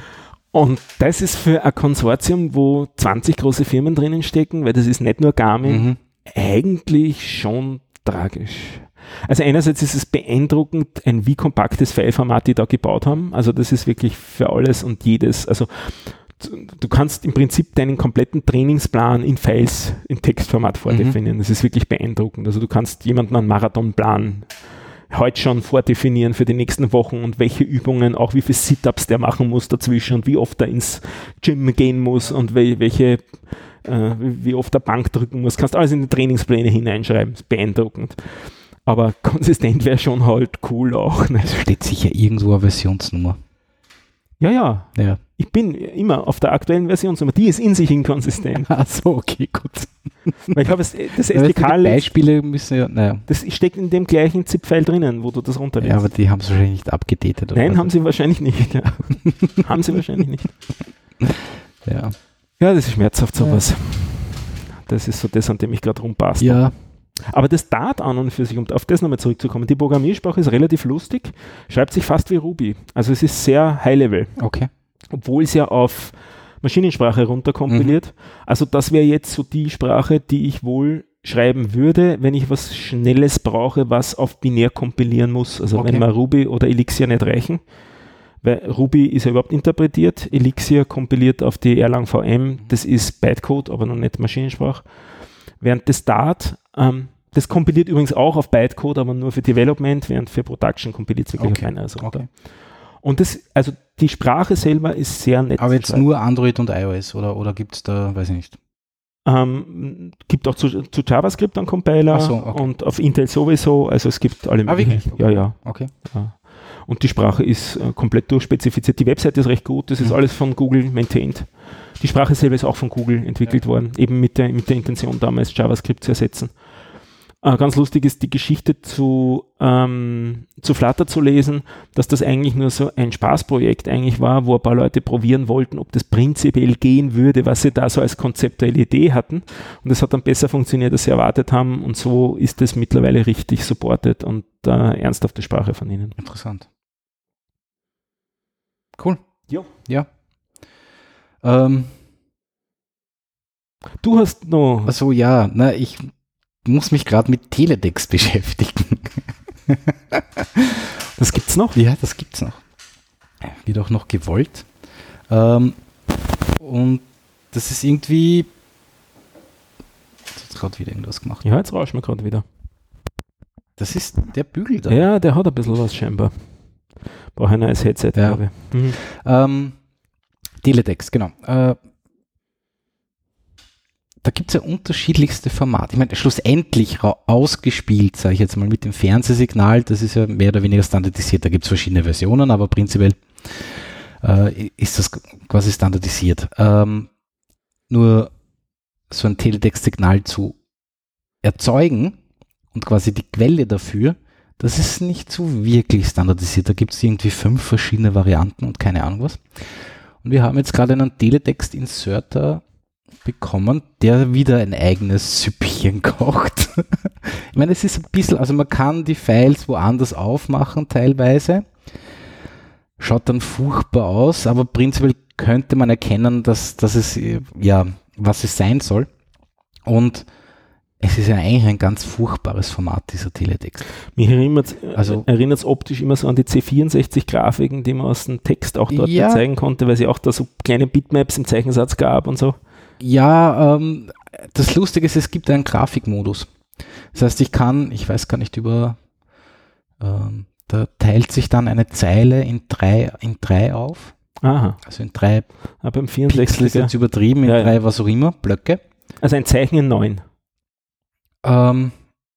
Und das ist für ein Konsortium, wo 20 große Firmen drinnen stecken, weil das ist nicht nur Garmin, mhm. eigentlich schon tragisch. Also einerseits ist es beeindruckend, ein wie kompaktes Fileformat die da gebaut haben. Also das ist wirklich für alles und jedes. Also du kannst im Prinzip deinen kompletten Trainingsplan in Files, in Textformat vordefinieren. Mhm. Das ist wirklich beeindruckend. Also du kannst jemanden einen Marathonplan heute schon vordefinieren für die nächsten Wochen und welche Übungen, auch wie viele Sit-Ups der machen muss dazwischen und wie oft er ins Gym gehen muss und welche, äh, wie oft er Bank drücken muss. Kannst alles in die Trainingspläne hineinschreiben. Das ist beeindruckend. Aber konsistent wäre schon halt cool auch. Ne? Es steht sicher irgendwo eine Versionsnummer. Ja, ja, ja. Ich bin immer auf der aktuellen Versionsnummer. Die ist in sich inkonsistent. Ach so, okay, gut. Weil ich habe das SDK. Beispiele müssen ja, naja. Das steckt in dem gleichen ZIP-File drinnen, wo du das runterlässt. Ja, aber die haben es wahrscheinlich nicht abgedatet. Nein, was? haben sie wahrscheinlich nicht. Ja. haben sie wahrscheinlich nicht. Ja. Ja, das ist schmerzhaft sowas. Ja. Das ist so das, an dem ich gerade rumpasst. Ja, aber das Dart an und für sich, um auf das nochmal zurückzukommen, die Programmiersprache ist relativ lustig, schreibt sich fast wie Ruby. Also es ist sehr High-Level. Okay. Obwohl es ja auf Maschinensprache runterkompiliert. Mhm. Also das wäre jetzt so die Sprache, die ich wohl schreiben würde, wenn ich was Schnelles brauche, was auf binär kompilieren muss. Also okay. wenn mal Ruby oder Elixir nicht reichen. Weil Ruby ist ja überhaupt interpretiert, Elixir kompiliert auf die Erlang VM, das ist Bytecode, aber noch nicht Maschinensprache. Während das Dart ähm, das kompiliert übrigens auch auf Bytecode, aber nur für Development, während für Production kompiliert es wirklich okay. keiner. Also okay. Und das, also die Sprache selber ist sehr nett. Aber jetzt nur Android und iOS oder, oder gibt es da, weiß ich nicht. Ähm, gibt auch zu, zu JavaScript einen Compiler so, okay. und auf Intel sowieso, also es gibt alle ah, möglichen. Ja, ja. Okay. Ja. Und die Sprache ist äh, komplett durchspezifiziert. Die Webseite ist recht gut, das ist alles von Google maintained. Die Sprache selber ist auch von Google entwickelt ja. worden, eben mit der, mit der Intention damals JavaScript zu ersetzen. Äh, ganz lustig ist die Geschichte zu, ähm, zu Flutter zu lesen, dass das eigentlich nur so ein Spaßprojekt eigentlich war, wo ein paar Leute probieren wollten, ob das prinzipiell gehen würde, was sie da so als konzeptuelle Idee hatten. Und das hat dann besser funktioniert, als sie erwartet haben. Und so ist es mittlerweile richtig supported und äh, ernsthafte Sprache von ihnen. Interessant. Cool. Jo. Ja. Ähm, du hast noch. Achso, ja. Na, ich muss mich gerade mit Teledex beschäftigen. das gibt's noch? Ja, das gibt's noch. Wird auch noch gewollt. Ähm, und das ist irgendwie. Jetzt hat gerade wieder irgendwas gemacht. Ja, jetzt rauscht mir gerade wieder. Das ist der Bügel da. Ja, der hat ein bisschen was scheinbar. Brauche ein neues Headset, ja. glaube ich. Mhm. Ähm, Teletext, genau. Äh, da gibt es ja unterschiedlichste Formate. Ich meine, schlussendlich ausgespielt, sage ich jetzt mal, mit dem Fernsehsignal, das ist ja mehr oder weniger standardisiert. Da gibt es verschiedene Versionen, aber prinzipiell äh, ist das quasi standardisiert. Ähm, nur so ein Teletext-Signal zu erzeugen und quasi die Quelle dafür, das ist nicht so wirklich standardisiert. Da gibt es irgendwie fünf verschiedene Varianten und keine Ahnung was. Und wir haben jetzt gerade einen Teletext-Inserter bekommen, der wieder ein eigenes Süppchen kocht. ich meine, es ist ein bisschen, also man kann die Files woanders aufmachen teilweise. Schaut dann furchtbar aus, aber prinzipiell könnte man erkennen, dass, dass es, ja, was es sein soll. Und es ist ja eigentlich ein ganz furchtbares Format, dieser Teletext. Mich erinnert es also, optisch immer so an die C64-Grafiken, die man aus dem Text auch dort ja, zeigen konnte, weil es ja auch da so kleine Bitmaps im Zeichensatz gab und so. Ja, ähm, das Lustige ist, es gibt einen Grafikmodus. Das heißt, ich kann, ich weiß gar nicht über, ähm, da teilt sich dann eine Zeile in drei, in drei auf. Aha. Also in drei Aber beim 64 Pixel ist jetzt übertrieben, in ja, drei was auch immer, Blöcke. Also ein Zeichen in neun. Ähm,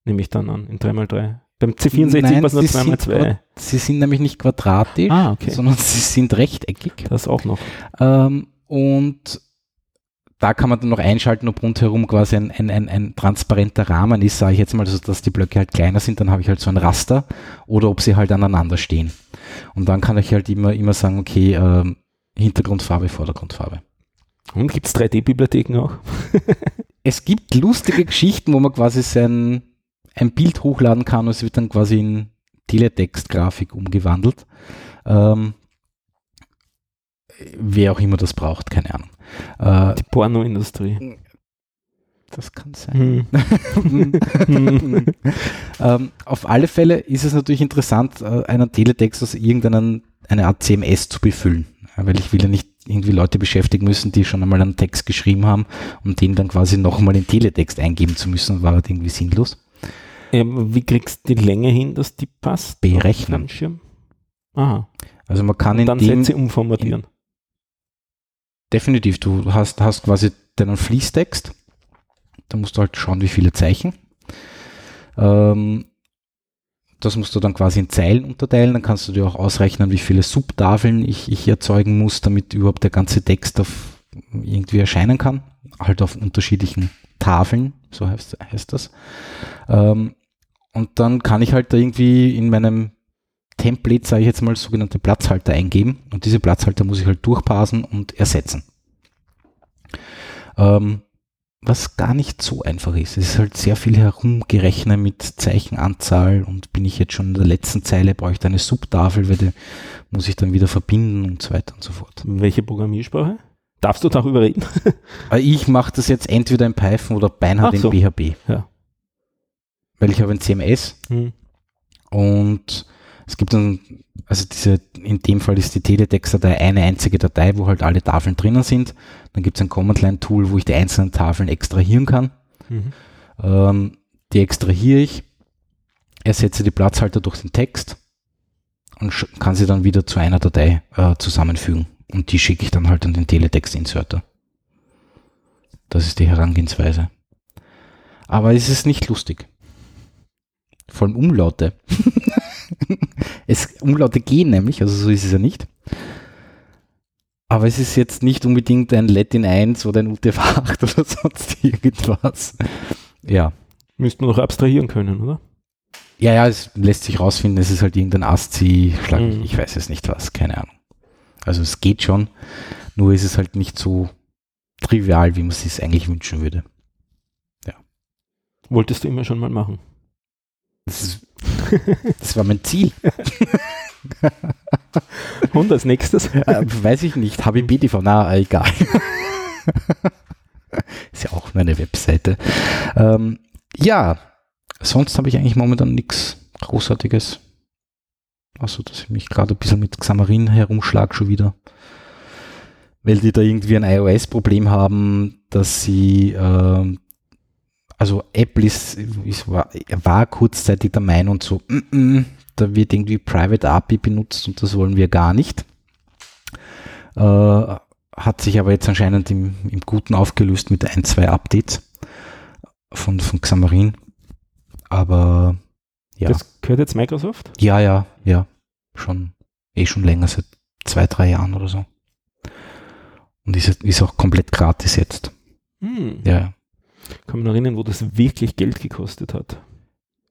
Nehme ich dann an, in 3x3. Beim C64 war es nur 2x2. Sie sind nämlich nicht quadratisch, ah, okay. sondern sie sind rechteckig. Das auch noch. Ähm, und da kann man dann noch einschalten, ob rundherum quasi ein, ein, ein, ein transparenter Rahmen ist, sage ich jetzt mal, also dass die Blöcke halt kleiner sind, dann habe ich halt so ein Raster oder ob sie halt aneinander stehen. Und dann kann ich halt immer, immer sagen, okay, äh, Hintergrundfarbe, Vordergrundfarbe. Und gibt es 3D-Bibliotheken auch? es gibt lustige Geschichten, wo man quasi sein ein Bild hochladen kann und es wird dann quasi in Teletext-Grafik umgewandelt. Ähm, wer auch immer das braucht, keine Ahnung. Äh, Die Pornoindustrie. Das kann sein. Hm. ähm, auf alle Fälle ist es natürlich interessant, äh, einen Teletext aus irgendeiner eine Art CMS zu befüllen. Weil ich will ja nicht irgendwie Leute beschäftigen müssen, die schon einmal einen Text geschrieben haben, um den dann quasi nochmal in Teletext eingeben zu müssen, war halt irgendwie sinnlos. Ähm, wie kriegst du die Länge hin, dass die passt? Berechnen. Aha. Also man kann Und in dann dem, Sätze umformatieren. In, definitiv, du hast, hast quasi deinen Fließtext. Da musst du halt schauen, wie viele Zeichen. Ähm, das musst du dann quasi in Zeilen unterteilen. Dann kannst du dir auch ausrechnen, wie viele Subtafeln ich, ich erzeugen muss, damit überhaupt der ganze Text auf irgendwie erscheinen kann. Halt auf unterschiedlichen Tafeln, so heißt, heißt das. Ähm, und dann kann ich halt da irgendwie in meinem Template, sage ich jetzt mal, sogenannte Platzhalter eingeben und diese Platzhalter muss ich halt durchparsen und ersetzen. Ähm, was gar nicht so einfach ist. Es ist halt sehr viel herumgerechnet mit Zeichenanzahl und bin ich jetzt schon in der letzten Zeile, brauche ich da eine Subtafel, weil die muss ich dann wieder verbinden und so weiter und so fort. Welche Programmiersprache? Darfst du darüber reden? Äh, ich mache das jetzt entweder in Python oder beinhart so. in PHP. Ja. Weil ich habe ein CMS hm. und es gibt dann, also diese, in dem Fall ist die Teletext-Datei eine einzige Datei, wo halt alle Tafeln drinnen sind. Dann gibt es ein Command-Line-Tool, wo ich die einzelnen Tafeln extrahieren kann. Mhm. Ähm, die extrahiere ich, ersetze die Platzhalter durch den Text und kann sie dann wieder zu einer Datei äh, zusammenfügen. Und die schicke ich dann halt an den Teletext-Inserter. Das ist die Herangehensweise. Aber es ist nicht lustig. Vor allem Umlaute. es, Umlaute gehen nämlich, also so ist es ja nicht. Aber es ist jetzt nicht unbedingt ein Latin 1 oder ein UTF-8 oder sonst irgendwas. Ja. Müssten wir noch abstrahieren können, oder? Ja, ja, es lässt sich rausfinden, es ist halt irgendein ASCII, schlag mhm. ich weiß es nicht was, keine Ahnung. Also es geht schon, nur ist es halt nicht so trivial, wie man es sich eigentlich wünschen würde. Ja. Wolltest du immer schon mal machen? Das, das war mein Ziel. Und als nächstes? Äh, weiß ich nicht. HBBTV, na, egal. ist ja auch meine Webseite. Ähm, ja, sonst habe ich eigentlich momentan nichts Großartiges. Also, dass ich mich gerade ein bisschen mit Xamarin herumschlage schon wieder. Weil die da irgendwie ein iOS-Problem haben, dass sie, äh, also Apple ist, ist war, war, kurzzeitig der Meinung so, mm -mm, da wird irgendwie Private API benutzt und das wollen wir gar nicht. Äh, hat sich aber jetzt anscheinend im, im Guten aufgelöst mit ein, zwei Updates von, von Xamarin. Aber ja. Das gehört jetzt Microsoft? Ja, ja, ja. Schon, eh schon länger, seit zwei, drei Jahren oder so. Und ist, ist auch komplett gratis jetzt. Hm. Ja. Kann man erinnern, wo das wirklich Geld gekostet hat.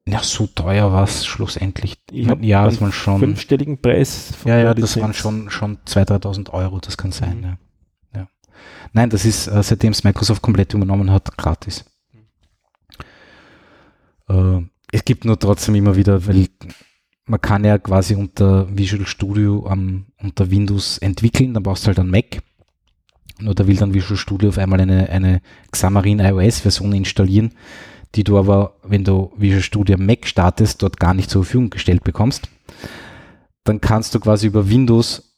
Ja, so teuer war es schlussendlich. Ich habe ja, das waren schon fünfstelligen Preis. Ja, ja, das waren schon schon 2.000, 3.000 Euro. Das kann sein. Mhm. Ja. ja. Nein, das ist äh, seitdem es Microsoft komplett übernommen hat, gratis. Äh, es gibt nur trotzdem immer wieder, weil man kann ja quasi unter Visual Studio um, unter Windows entwickeln, dann brauchst du halt einen Mac. Nur da will dann Visual Studio auf einmal eine, eine Xamarin iOS Version installieren die du aber, wenn du Visual Studio Mac startest, dort gar nicht zur Verfügung gestellt bekommst. Dann kannst du quasi über Windows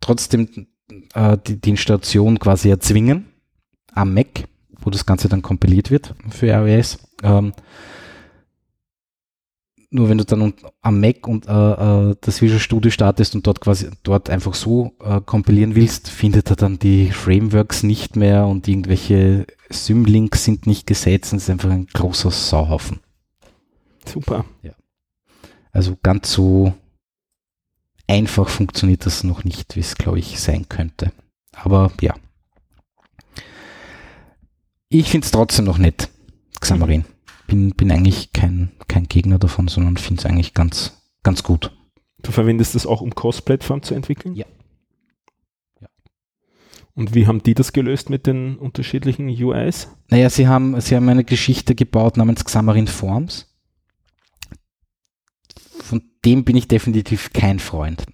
trotzdem äh, die, die Installation quasi erzwingen am Mac, wo das Ganze dann kompiliert wird für iOS. Ähm, nur wenn du dann am Mac und äh, äh, das Visual Studio startest und dort quasi dort einfach so äh, kompilieren willst, findet er dann die Frameworks nicht mehr und irgendwelche Symlinks sind nicht gesetzt und es ist einfach ein großer Sauhaufen. Super. Ja. Also ganz so einfach funktioniert das noch nicht, wie es glaube ich sein könnte. Aber ja. Ich finde es trotzdem noch nett, Xamarin. Mhm bin, bin eigentlich kein, kein Gegner davon, sondern finde es eigentlich ganz, ganz gut. Du verwendest das auch, um Cross-Plattform zu entwickeln? Ja. ja. Und wie haben die das gelöst mit den unterschiedlichen UIs? Naja, sie haben, sie haben eine Geschichte gebaut namens Xamarin Forms. Von dem bin ich definitiv kein Freund.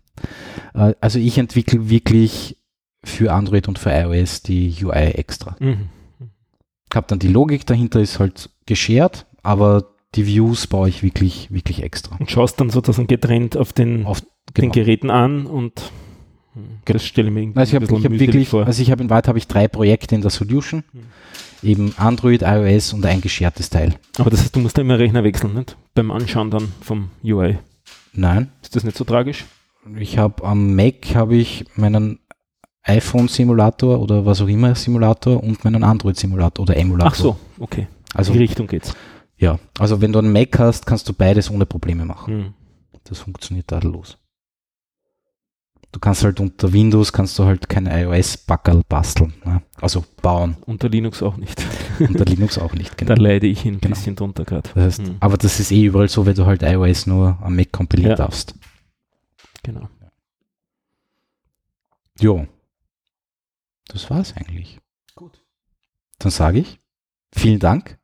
Äh, also ich entwickle wirklich für Android und für iOS die UI extra. Mhm. Habe dann die Logik dahinter ist halt geshared, aber die Views baue ich wirklich, wirklich extra. Und schaust dann sozusagen getrennt auf den, auf, genau. den Geräten an und hm, das stelle ich mir irgendwie also ich hab, ich hab wirklich, vor. Also ich habe in Wahrheit habe ich drei Projekte in der Solution. Hm. Eben Android, iOS und ein geschertes Teil. Aber das heißt, du musst da immer Rechner wechseln, nicht? Beim Anschauen dann vom UI. Nein. Ist das nicht so tragisch? Ich habe am Mac habe ich meinen iPhone-Simulator oder was auch immer Simulator und meinen Android-Simulator oder Emulator. Ach so, okay. Also, In die Richtung geht's. Ja, also wenn du einen Mac hast, kannst du beides ohne Probleme machen. Hm. Das funktioniert tadellos. Du kannst halt unter Windows kannst du halt kein iOS-Backerl basteln, ne? also bauen. Unter Linux auch nicht. unter Linux auch nicht, genau. Da leide ich ein genau. bisschen drunter gerade. Das heißt, hm. Aber das ist eh überall so, wenn du halt iOS nur am Mac kompilieren ja. darfst. Genau. Jo. Das war's eigentlich. Gut. Dann sage ich, vielen Dank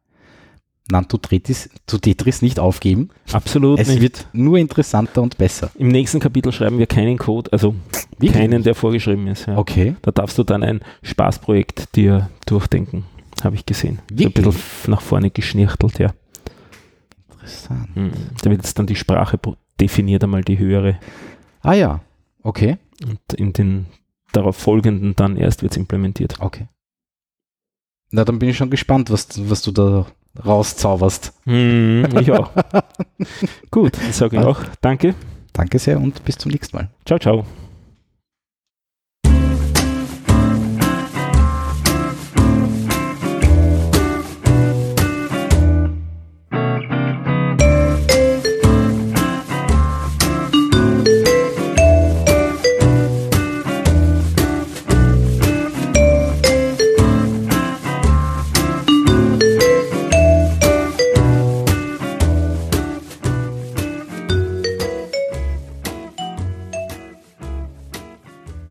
Nanto Tetris, zu Tetris nicht aufgeben. Absolut. Es nicht. wird nur interessanter und besser. Im nächsten Kapitel schreiben wir keinen Code, also Wirklich? keinen, der vorgeschrieben ist. Ja. Okay. Da darfst du dann ein Spaßprojekt dir durchdenken, habe ich gesehen. Wirklich? So ein bisschen nach vorne geschnirchtelt, ja. Interessant. Mhm. Da wird jetzt dann die Sprache definiert, einmal die höhere. Ah ja, okay. Und in den darauf folgenden dann erst wird es implementiert. Okay. Na, dann bin ich schon gespannt, was, was du da rauszauberst. Mm, ich auch. Gut, ich sage ich auch danke danke sehr und bis zum nächsten Mal. Ciao, ciao.